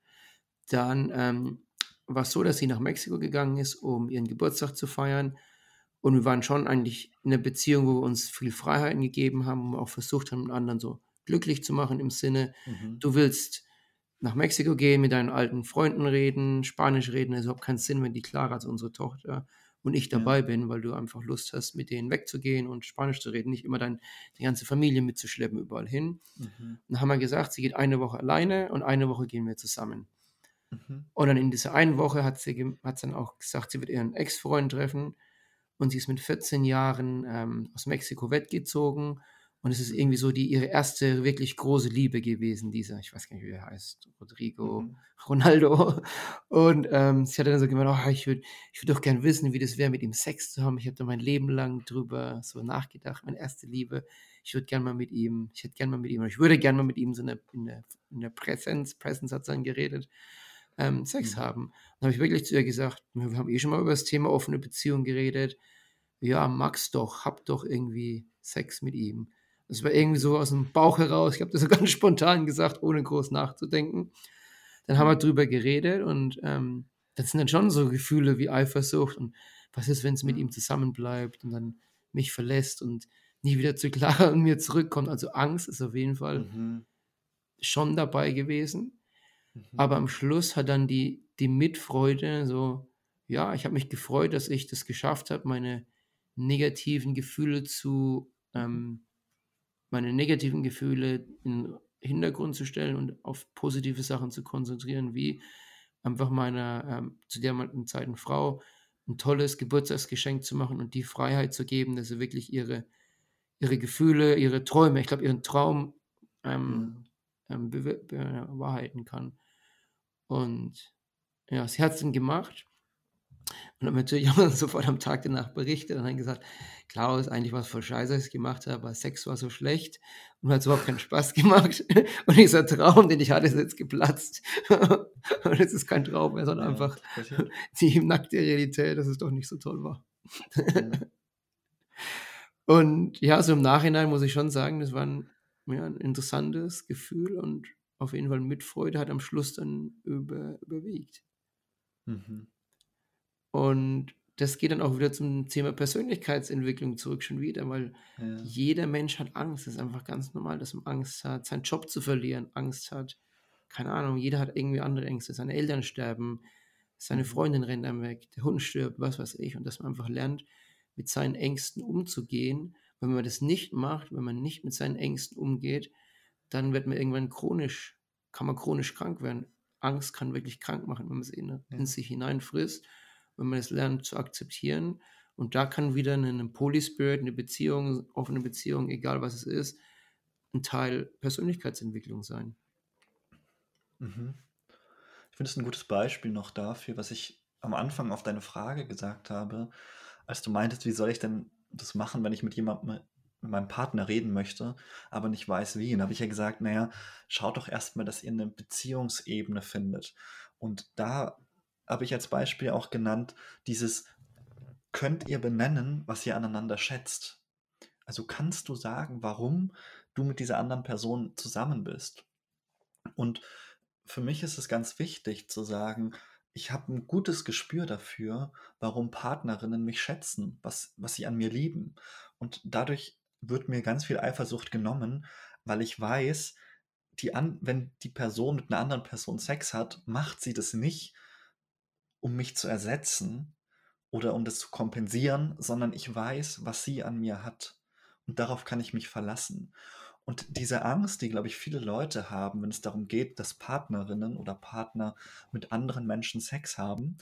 Speaker 3: dann ähm, war es so, dass sie nach Mexiko gegangen ist, um ihren Geburtstag zu feiern. Und wir waren schon eigentlich in einer Beziehung, wo wir uns viel Freiheiten gegeben haben und auch versucht haben, den anderen so glücklich zu machen im Sinne,
Speaker 1: Mhm.
Speaker 3: du willst nach Mexiko gehen, mit deinen alten Freunden reden, Spanisch reden, es überhaupt keinen Sinn, wenn die Clara, also unsere Tochter, und ich
Speaker 1: Ja.
Speaker 3: dabei bin, weil du einfach Lust hast, mit denen wegzugehen und Spanisch zu reden, nicht immer dein, die ganze Familie mitzuschleppen überall hin.
Speaker 1: Mhm.
Speaker 3: Und dann haben wir gesagt, sie geht eine Woche alleine und eine Woche gehen wir zusammen.
Speaker 1: Mhm.
Speaker 3: Und dann in dieser einen Woche hat sie, hat sie dann auch gesagt, sie wird ihren Ex-Freund treffen. Und sie ist mit 14 Jahren ähm, aus Mexiko weggezogen. Und es ist irgendwie so die ihre erste wirklich große Liebe gewesen, dieser, ich weiß gar nicht, wie er heißt, Rodrigo,
Speaker 1: Mhm.
Speaker 3: Ronaldo. Und ähm, sie hat dann so gemeint, oh, ich würde ich würd doch gern wissen, wie das wäre, mit ihm Sex zu haben. Ich habe da mein Leben lang drüber so nachgedacht, meine erste Liebe. Ich würde gern mal mit ihm, ich hätte gern mal mit ihm, ich würde gern mal mit ihm so in der, in der, in der Präsenz, Präsenz hat sie dann geredet, ähm, Sex
Speaker 1: Mhm.
Speaker 3: haben. Dann habe ich wirklich zu ihr gesagt, wir haben eh schon mal über das Thema offene Beziehung geredet. Ja, mag's doch, hab doch irgendwie Sex mit ihm. Das war irgendwie so aus dem Bauch heraus. Ich habe das so <laughs> ganz spontan gesagt, ohne groß nachzudenken. Dann haben wir drüber geredet und ähm, das sind dann schon so Gefühle wie Eifersucht und was ist, wenn es mit
Speaker 1: Mhm.
Speaker 3: ihm zusammenbleibt und dann mich verlässt und nie wieder zu <laughs> Clara und mir zurückkommt. Also Angst ist auf jeden Fall
Speaker 1: Mhm.
Speaker 3: schon dabei gewesen.
Speaker 1: Mhm.
Speaker 3: Aber am Schluss hat dann die, die Mitfreude so, ja, ich habe mich gefreut, dass ich das geschafft habe, meine negativen Gefühle zu, ähm, meine negativen Gefühle in Hintergrund zu stellen und auf positive Sachen zu konzentrieren, wie einfach meiner ähm, zu der damaligen Zeiten Frau ein tolles Geburtstagsgeschenk zu machen und die Freiheit zu geben, dass sie wirklich ihre, ihre Gefühle, ihre Träume, ich glaube, ihren Traum ähm,
Speaker 1: Mhm.
Speaker 3: Bewahrheiten kann. Und ja, sie hat es dann gemacht. Und dann natürlich <laughs> haben wir dann sofort am Tag danach berichtet und dann gesagt, Klaus, eigentlich war es voll scheiße, was ich gemacht habe, aber Sex war so schlecht und mir hat es überhaupt keinen Spaß <laughs> gemacht. Und dieser Traum, den ich hatte, ist jetzt geplatzt. <laughs> Und es ist kein Traum mehr, sondern
Speaker 1: Ja,
Speaker 3: einfach die nackte Realität, dass es doch nicht so toll war.
Speaker 1: Ja.
Speaker 3: Und ja, so im Nachhinein muss ich schon sagen, das war ein, ja, ein interessantes Gefühl und auf jeden Fall Mitfreude hat am Schluss dann über, überwiegt.
Speaker 1: Mhm.
Speaker 3: Und das geht dann auch wieder zum Thema Persönlichkeitsentwicklung zurück schon wieder, weil
Speaker 1: Ja.
Speaker 3: jeder Mensch hat Angst. Es ist einfach ganz normal, dass man Angst hat, seinen Job zu verlieren, Angst hat. Keine Ahnung, jeder hat irgendwie andere Ängste. Seine Eltern sterben, seine
Speaker 1: Mhm.
Speaker 3: Freundin rennt einem weg, der Hund stirbt, was weiß ich. Und dass man einfach lernt, mit seinen Ängsten umzugehen. Wenn man das nicht macht, wenn man nicht mit seinen Ängsten umgeht, dann wird man irgendwann chronisch, kann man chronisch krank werden. Angst kann wirklich krank machen, wenn man es in,
Speaker 1: Ja.
Speaker 3: in sich hineinfrisst, wenn man es lernt zu akzeptieren. Und da kann wieder eine Polyspirit, eine Beziehung, offene Beziehung, egal was es ist, ein Teil Persönlichkeitsentwicklung sein.
Speaker 1: Mhm. Ich finde es ein gutes Beispiel noch dafür, was ich am Anfang auf deine Frage gesagt habe, als du meintest, wie soll ich denn das machen, wenn ich mit jemandem, mit meinem Partner reden möchte, aber nicht weiß wie. Dann habe ich ja gesagt, naja, schaut doch erstmal, dass ihr eine Beziehungsebene findet. Und da habe ich als Beispiel auch genannt, dieses, könnt ihr benennen, was ihr aneinander schätzt? Also kannst du sagen, warum du mit dieser anderen Person zusammen bist? Und für mich ist es ganz wichtig zu sagen, ich habe ein gutes Gespür dafür, warum Partnerinnen mich schätzen, was, was sie an mir lieben. Und dadurch wird mir ganz viel Eifersucht genommen, weil ich weiß, die an, wenn die Person mit einer anderen Person Sex hat, macht sie das nicht, um mich zu ersetzen oder um das zu kompensieren, sondern ich weiß, was sie an mir hat. Und darauf kann ich mich verlassen. Und diese Angst, die, glaube ich, viele Leute haben, wenn es darum geht, dass Partnerinnen oder Partner mit anderen Menschen Sex haben,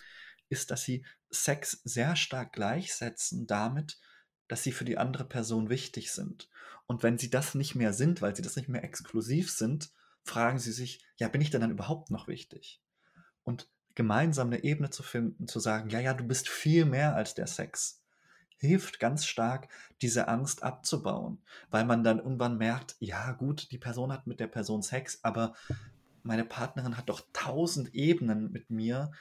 Speaker 1: ist, dass sie Sex sehr stark gleichsetzen damit, dass sie für die andere Person wichtig sind. Und wenn sie das nicht mehr sind, weil sie das nicht mehr exklusiv sind, fragen sie sich, ja, bin ich denn dann überhaupt noch wichtig? Und gemeinsam eine Ebene zu finden, zu sagen, ja, ja, du bist viel mehr als der Sex, hilft ganz stark, diese Angst abzubauen, weil man dann irgendwann merkt, ja, gut, die Person hat mit der Person Sex, aber meine Partnerin hat doch tausend Ebenen mit mir,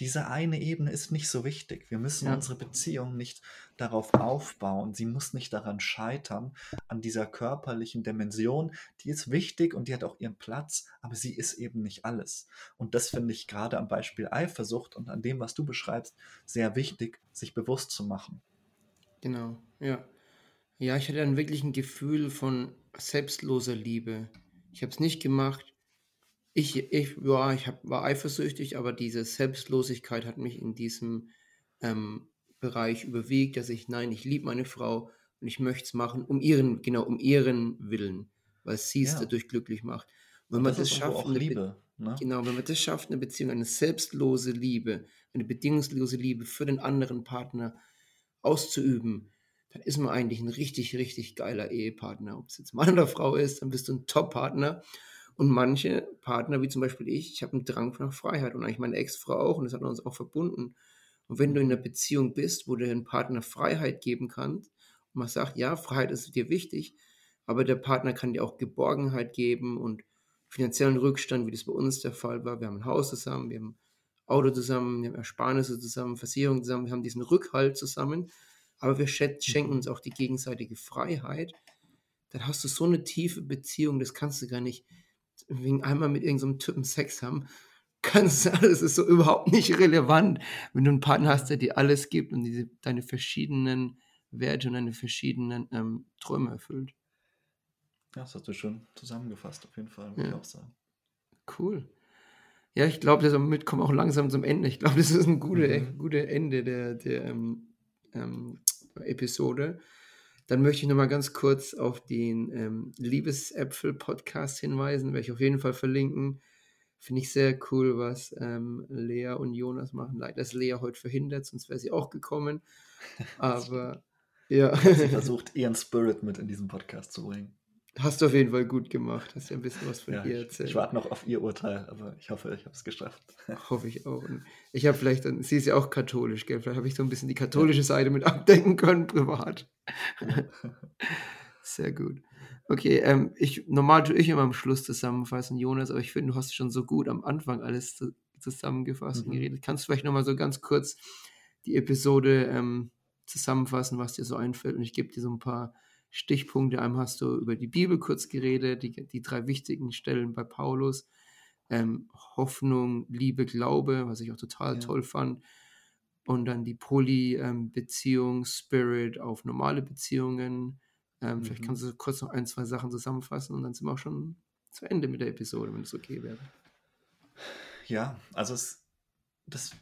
Speaker 1: diese eine Ebene ist nicht so wichtig. Wir müssen
Speaker 3: Ja.
Speaker 1: unsere Beziehung nicht darauf aufbauen. Sie muss nicht daran scheitern, an dieser körperlichen Dimension. Die ist wichtig und die hat auch ihren Platz, aber sie ist eben nicht alles. Und das finde ich gerade am Beispiel Eifersucht und an dem, was du beschreibst, sehr wichtig, sich bewusst zu machen.
Speaker 3: Genau, ja. Ja, ich hatte dann wirklich ein Gefühl von selbstloser Liebe. Ich habe es nicht gemacht. Ich, ich, ja, ich hab, war eifersüchtig, aber diese Selbstlosigkeit hat mich in diesem ähm, Bereich überwiegt, dass ich, nein, ich liebe meine Frau und ich möchte es machen, um ihren, genau, um ihren Willen, weil sie es
Speaker 1: Ja.
Speaker 3: dadurch glücklich macht. Wenn
Speaker 1: Und
Speaker 3: man
Speaker 1: das
Speaker 3: das
Speaker 1: ist irgendwo
Speaker 3: schafft,
Speaker 1: auch
Speaker 3: Be-
Speaker 1: Liebe. Ne?
Speaker 3: Genau, wenn man das schafft, eine Beziehung, eine selbstlose Liebe, eine bedingungslose Liebe für den anderen Partner auszuüben, dann ist man eigentlich ein richtig, richtig geiler Ehepartner. Ob es jetzt Mann oder Frau ist, dann bist du ein Top-Partner. Und manche Partner, wie zum Beispiel ich, ich habe einen Drang nach Freiheit und eigentlich meine Ex-Frau auch und das hat uns auch verbunden. Und wenn du in einer Beziehung bist, wo du dem Partner Freiheit geben kannst und man sagt, ja, Freiheit ist dir wichtig, aber der Partner kann dir auch Geborgenheit geben und finanziellen Rückstand, wie das bei uns der Fall war. Wir haben ein Haus zusammen, wir haben Auto zusammen, wir haben Ersparnisse zusammen, Versicherung zusammen, wir haben diesen Rückhalt zusammen, aber wir schät- schenken uns auch die gegenseitige Freiheit. Dann hast du so eine tiefe Beziehung, das kannst du gar nicht wegen einmal mit irgendeinem Typen Sex haben. Kannst du alles ist so überhaupt nicht relevant, wenn du einen Partner hast, der dir alles gibt und diese, deine verschiedenen Werte und deine verschiedenen ähm, Träume erfüllt.
Speaker 1: Ja, das hast du schön zusammengefasst, auf jeden Fall, würde ich
Speaker 3: Ja.
Speaker 1: auch sagen.
Speaker 3: Cool. Ja, ich glaube, damit kommen wir auch langsam zum Ende. Ich glaube, das ist ein gutes
Speaker 1: Mhm.
Speaker 3: gute Ende der, der ähm, ähm, Episode. Dann möchte ich nochmal ganz kurz auf den ähm, Liebesäpfel-Podcast hinweisen, werde ich auf jeden Fall verlinken. Finde ich sehr cool, was ähm, Lea und Jonas machen. Leider ist Lea heute verhindert, sonst wäre sie auch gekommen. <laughs> Aber ja,
Speaker 1: Sie versucht, ihren Spirit mit in diesen Podcast zu bringen.
Speaker 3: Hast du auf jeden Fall gut gemacht. Hast ja ein bisschen was von
Speaker 1: Ja,
Speaker 3: ihr
Speaker 1: ich,
Speaker 3: erzählt.
Speaker 1: ich warte noch auf ihr Urteil, aber ich hoffe, ich habe es geschafft. <laughs>
Speaker 3: Hoffe ich auch. Und ich habe vielleicht, dann, sie ist ja auch katholisch, gell? Vielleicht habe ich so ein bisschen die katholische Seite mit <laughs> abdecken können, privat. <laughs> Sehr gut. Okay, ähm, ich, normal tue ich immer am Schluss zusammenfassen, Jonas, aber ich finde, du hast schon so gut am Anfang alles zu, zusammengefasst und
Speaker 1: Mhm.
Speaker 3: geredet. Kannst du vielleicht nochmal so ganz kurz die Episode ähm, zusammenfassen, was dir so einfällt? Und ich gebe dir so ein paar Stichpunkte. Einmal hast du über die Bibel kurz geredet, die, die drei wichtigen Stellen bei Paulus. Ähm, Hoffnung, Liebe, Glaube, was ich auch total
Speaker 1: Ja.
Speaker 3: toll fand. Und dann die Poly-Beziehung, Spirit auf normale Beziehungen. Ähm, Vielleicht
Speaker 1: Mhm.
Speaker 3: kannst du kurz noch ein, zwei Sachen zusammenfassen und dann sind wir auch schon zu Ende mit der Episode, wenn es okay wäre.
Speaker 1: Ja, also es, das,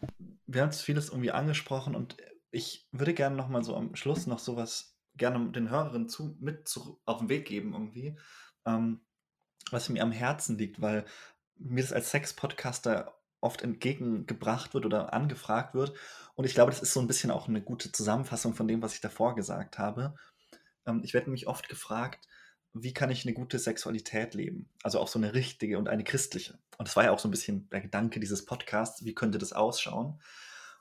Speaker 1: wir haben jetzt vieles irgendwie angesprochen und ich würde gerne noch mal so am Schluss noch sowas gerne den Hörerinnen zu, mit zu, auf den Weg geben irgendwie, ähm, was mir am Herzen liegt, weil mir das als Sex-Podcaster oft entgegengebracht wird oder angefragt wird und ich glaube, das ist so ein bisschen auch eine gute Zusammenfassung von dem, was ich davor gesagt habe. Ähm, ich werde nämlich oft gefragt, wie kann ich eine gute Sexualität leben? Also auch so eine richtige und eine christliche. Und das war ja auch so ein bisschen der Gedanke dieses Podcasts, wie könnte das ausschauen?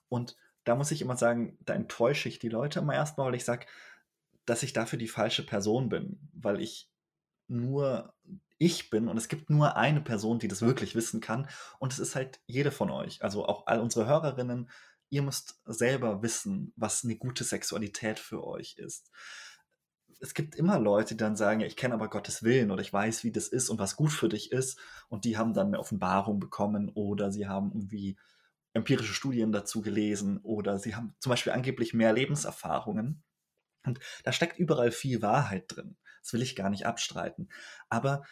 Speaker 1: Und da muss ich immer sagen, da enttäusche ich die Leute immer erstmal, weil ich sage, dass ich dafür die falsche Person bin, weil ich nur ich bin und es gibt nur eine Person, die das wirklich wissen kann und es ist halt jede von euch, also auch all unsere Hörerinnen, ihr müsst selber wissen, was eine gute Sexualität für euch ist es gibt immer Leute, die dann sagen, ich kenne aber Gottes Willen oder ich weiß, wie das ist und was gut für dich ist. Und die haben dann eine Offenbarung bekommen oder sie haben irgendwie empirische Studien dazu gelesen oder sie haben zum Beispiel angeblich mehr Lebenserfahrungen. Und da steckt überall viel Wahrheit drin. Das will ich gar nicht abstreiten. Aber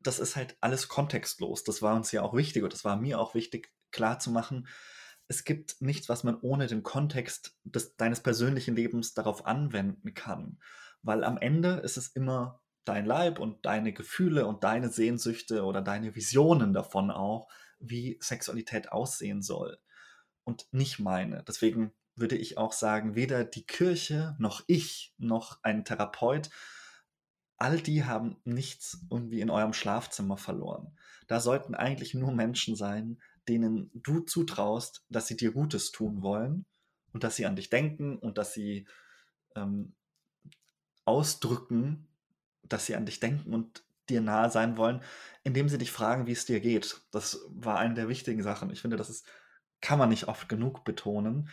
Speaker 1: das ist halt alles kontextlos. Das war uns ja auch wichtig und das war mir auch wichtig, klarzumachen. Es gibt nichts, was man ohne den Kontext des, deines persönlichen Lebens darauf anwenden kann weil am Ende ist es immer dein Leib und deine Gefühle und deine Sehnsüchte oder deine Visionen davon auch, wie Sexualität aussehen soll. und nicht meine. Deswegen würde ich auch sagen, weder die Kirche noch ich noch ein Therapeut, all die haben nichts irgendwie in eurem Schlafzimmer verloren. Da sollten eigentlich nur Menschen sein, denen du zutraust, dass sie dir Gutes tun wollen und dass sie an dich denken und dass sie ähm, ausdrücken, dass sie an dich denken und dir nahe sein wollen, indem sie dich fragen, wie es dir geht. Das war eine der wichtigen Sachen. Ich finde, das ist, kann man nicht oft genug betonen.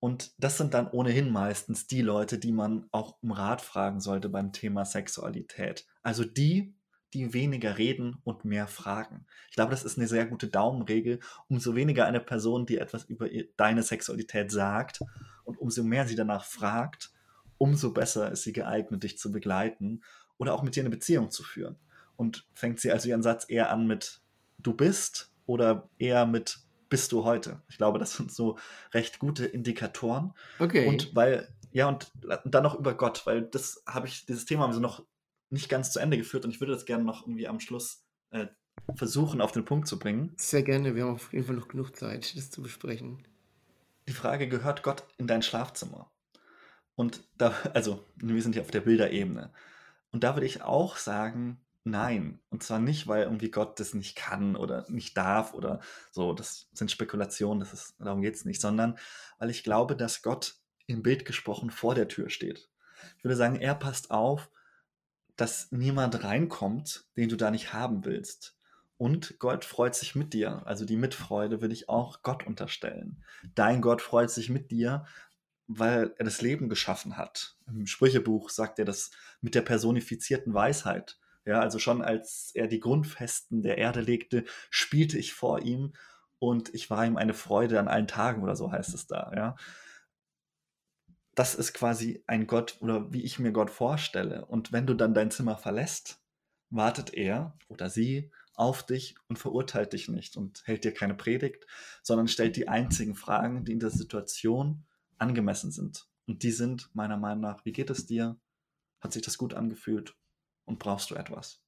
Speaker 1: Und das sind dann ohnehin meistens die Leute, die man auch um Rat fragen sollte beim Thema Sexualität. Also die, die weniger reden und mehr fragen. Ich glaube, das ist eine sehr gute Daumenregel. Umso weniger eine Person, die etwas über deine Sexualität sagt und umso mehr sie danach fragt, umso besser ist sie geeignet, dich zu begleiten oder auch mit dir eine Beziehung zu führen. Und fängt sie also ihren Satz eher an mit du bist oder eher mit bist du heute? Ich glaube, das sind so recht gute Indikatoren.
Speaker 3: Okay.
Speaker 1: Und weil, ja, und dann noch über Gott, weil das habe ich, dieses Thema haben so noch nicht ganz zu Ende geführt und ich würde das gerne noch irgendwie am Schluss äh, versuchen, auf den Punkt zu bringen.
Speaker 3: Sehr gerne, wir haben auf jeden Fall noch genug Zeit, das zu besprechen.
Speaker 1: Die Frage, gehört Gott in dein Schlafzimmer? Und da, also, wir sind hier auf der Bilderebene. Und da würde ich auch sagen, nein. Und zwar nicht, weil irgendwie Gott das nicht kann oder nicht darf oder so. Das sind Spekulationen, das ist, darum geht es nicht, sondern weil ich glaube, dass Gott im Bild gesprochen vor der Tür steht. Ich würde sagen, er passt auf, dass niemand reinkommt, den du da nicht haben willst. Und Gott freut sich mit dir. Also die Mitfreude würde ich auch Gott unterstellen. Dein Gott freut sich mit dir, weil er das Leben geschaffen hat. Im Sprüchebuch sagt er das mit der personifizierten Weisheit. Ja, also schon als er die Grundfesten der Erde legte, spielte ich vor ihm und ich war ihm eine Freude an allen Tagen oder so heißt es da, ja. Das ist quasi ein Gott oder wie ich mir Gott vorstelle. Und wenn du dann dein Zimmer verlässt, wartet er oder sie auf dich und verurteilt dich nicht und hält dir keine Predigt, sondern stellt die einzigen Fragen, die in der Situation angemessen sind. Und die sind meiner Meinung nach, wie geht es dir? Hat sich das gut angefühlt? Und brauchst du etwas?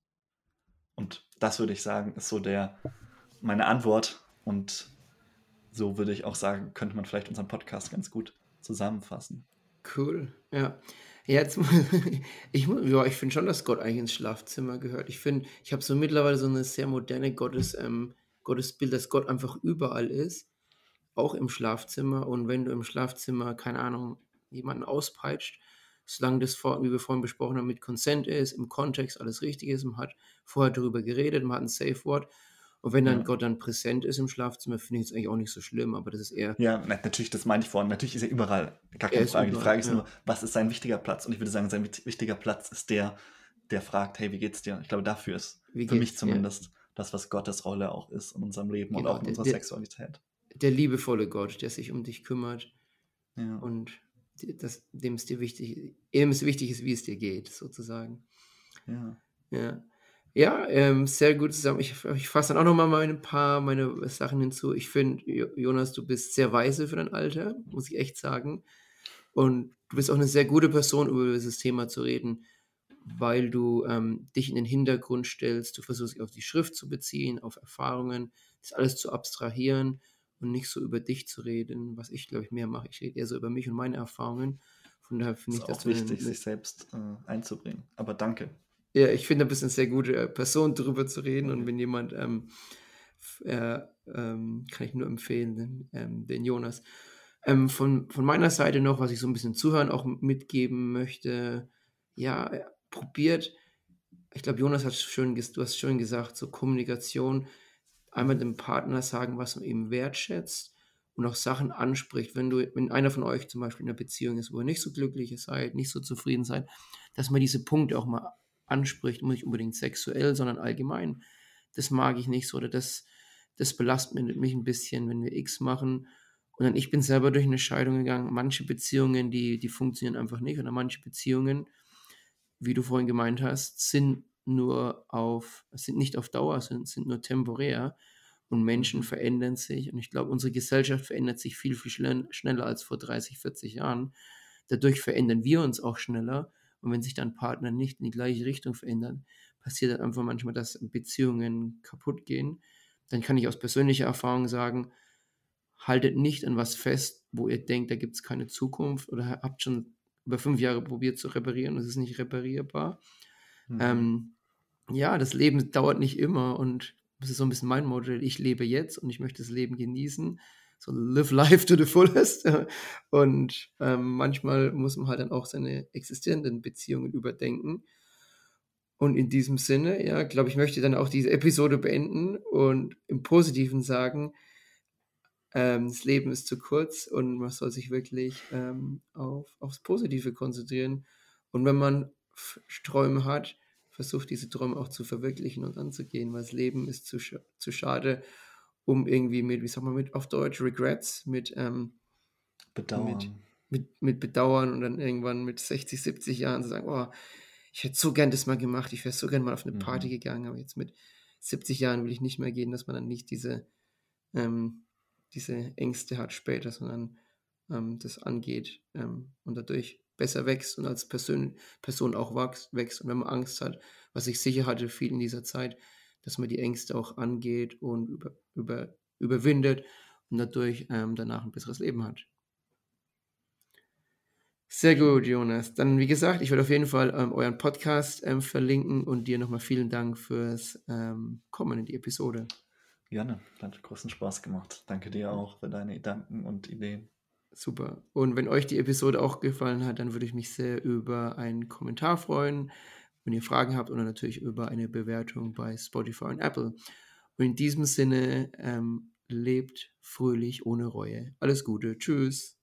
Speaker 1: Und das würde ich sagen, ist so der, meine Antwort. Und so würde ich auch sagen, könnte man vielleicht unseren Podcast ganz gut zusammenfassen.
Speaker 3: Cool, ja. Jetzt, <laughs> ich, ja, ich finde schon, dass Gott eigentlich ins Schlafzimmer gehört. Ich finde, ich habe so mittlerweile so eine sehr moderne Gottes, ähm, Gottesbild, dass Gott einfach überall ist auch im Schlafzimmer. Und wenn du im Schlafzimmer, keine Ahnung, jemanden auspeitscht, solange das, vor, wie wir vorhin besprochen haben, mit Consent ist, im Kontext alles richtig ist, man hat vorher darüber geredet, man hat ein Safe Word. Und wenn dann ja. Gott dann präsent ist im Schlafzimmer, finde ich es eigentlich auch nicht so schlimm, aber das ist eher.
Speaker 1: Ja, natürlich, das meine ich vorhin. Natürlich ist er überall. Gar keine Frage. Überall, Die Frage ist ja. nur, was ist sein wichtiger Platz? Und ich würde sagen, sein wichtiger Platz ist der, der fragt, hey, wie geht's dir? Ich glaube, dafür ist wie für mich zumindest ja. das, was Gottes Rolle auch ist in unserem Leben genau, und auch in unserer der, Sexualität
Speaker 3: der liebevolle Gott, der sich um dich kümmert ja. und das, dem es dir wichtig, ihm es wichtig ist, wie es dir geht, sozusagen.
Speaker 1: Ja.
Speaker 3: Ja, ja ähm, sehr gut zusammen. Ich, ich fasse dann auch noch mal ein paar meine Sachen hinzu. Ich finde, Jonas, du bist sehr weise für dein Alter, muss ich echt sagen. Und du bist auch eine sehr gute Person, über dieses Thema zu reden, weil du ähm, dich in den Hintergrund stellst. Du versuchst dich auf die Schrift zu beziehen, auf Erfahrungen, das alles zu abstrahieren und nicht so über dich zu reden, was ich glaube ich mehr mache. Ich rede eher so über mich und meine Erfahrungen. Von daher finde ich
Speaker 1: das auch wichtig, sich selbst äh, einzubringen. Aber danke.
Speaker 3: Ja, ich finde, du bist eine sehr gute äh, Person, darüber zu reden. Und wenn jemand, ähm, äh, ähm, kann ich nur empfehlen, den, ähm, den Jonas. Ähm, von, von meiner Seite noch, was ich so ein bisschen zuhören auch mitgeben möchte. Ja, probiert. Ich glaube, Jonas hat schön, du hast schön gesagt, so Kommunikation einmal dem Partner sagen, was man ihm wertschätzt und auch Sachen anspricht. Wenn du, wenn einer von euch zum Beispiel in einer Beziehung ist, wo ihr nicht so glücklich seid, nicht so zufrieden seid, dass man diese Punkte auch mal anspricht, nicht unbedingt sexuell, sondern allgemein. Das mag ich nicht so oder das, das belastet mich ein bisschen, wenn wir X machen. Und dann, ich bin selber durch eine Scheidung gegangen. Manche Beziehungen, die, die funktionieren einfach nicht. Oder manche Beziehungen, wie du vorhin gemeint hast, sind nur auf, sind nicht auf Dauer, sind, sind nur temporär und Menschen mhm. verändern sich. Und ich glaube, unsere Gesellschaft verändert sich viel, viel schneller als vor 30, 40 Jahren. Dadurch verändern wir uns auch schneller. Und wenn sich dann Partner nicht in die gleiche Richtung verändern, passiert dann einfach manchmal, dass Beziehungen kaputt gehen. Dann kann ich aus persönlicher Erfahrung sagen, haltet nicht an was fest, wo ihr denkt, da gibt es keine Zukunft oder habt schon über fünf Jahre probiert zu reparieren es ist nicht reparierbar. Mhm. Ähm, ja, das Leben dauert nicht immer und das ist so ein bisschen mein Modell. Ich lebe jetzt und ich möchte das Leben genießen. So live life to the fullest. <laughs> Und ähm, manchmal muss man halt dann auch seine existierenden Beziehungen überdenken. Und in diesem Sinne, ja, glaube ich, möchte dann auch diese Episode beenden und im Positiven sagen, ähm, das Leben ist zu kurz und man soll sich wirklich ähm, auf, aufs Positive konzentrieren. Und wenn man Träume hat, versucht diese Träume auch zu verwirklichen und anzugehen, weil das Leben ist zu, sch zu schade, um irgendwie mit, wie sagt man, mit auf Deutsch, Regrets, mit ähm,
Speaker 1: Bedauern.
Speaker 3: Mit, mit, mit, Bedauern und dann irgendwann mit 60, 70 Jahren zu sagen, oh, ich hätte so gern das mal gemacht, ich wäre so gern mal auf eine Party mhm. gegangen, aber jetzt mit 70 Jahren will ich nicht mehr gehen, dass man dann nicht diese ähm, diese Ängste hat später, sondern ähm, das angeht ähm, und dadurch besser wächst und als Person, Person auch wächst. Und wenn man Angst hat, was ich sicher hatte viel in dieser Zeit, dass man die Ängste auch angeht und über, über, überwindet und dadurch ähm, danach ein besseres Leben hat. Sehr gut, Jonas. Dann, wie gesagt, ich werde auf jeden Fall ähm, euren Podcast ähm, verlinken und dir nochmal vielen Dank fürs ähm, Kommen in die Episode.
Speaker 1: Gerne, hat großen Spaß gemacht. Danke dir auch für deine Gedanken und Ideen.
Speaker 3: Super. Und wenn euch die Episode auch gefallen hat, dann würde ich mich sehr über einen Kommentar freuen, wenn ihr Fragen habt oder natürlich über eine Bewertung bei Spotify und Apple. Und in diesem Sinne, ähm, lebt fröhlich ohne Reue. Alles Gute. Tschüss.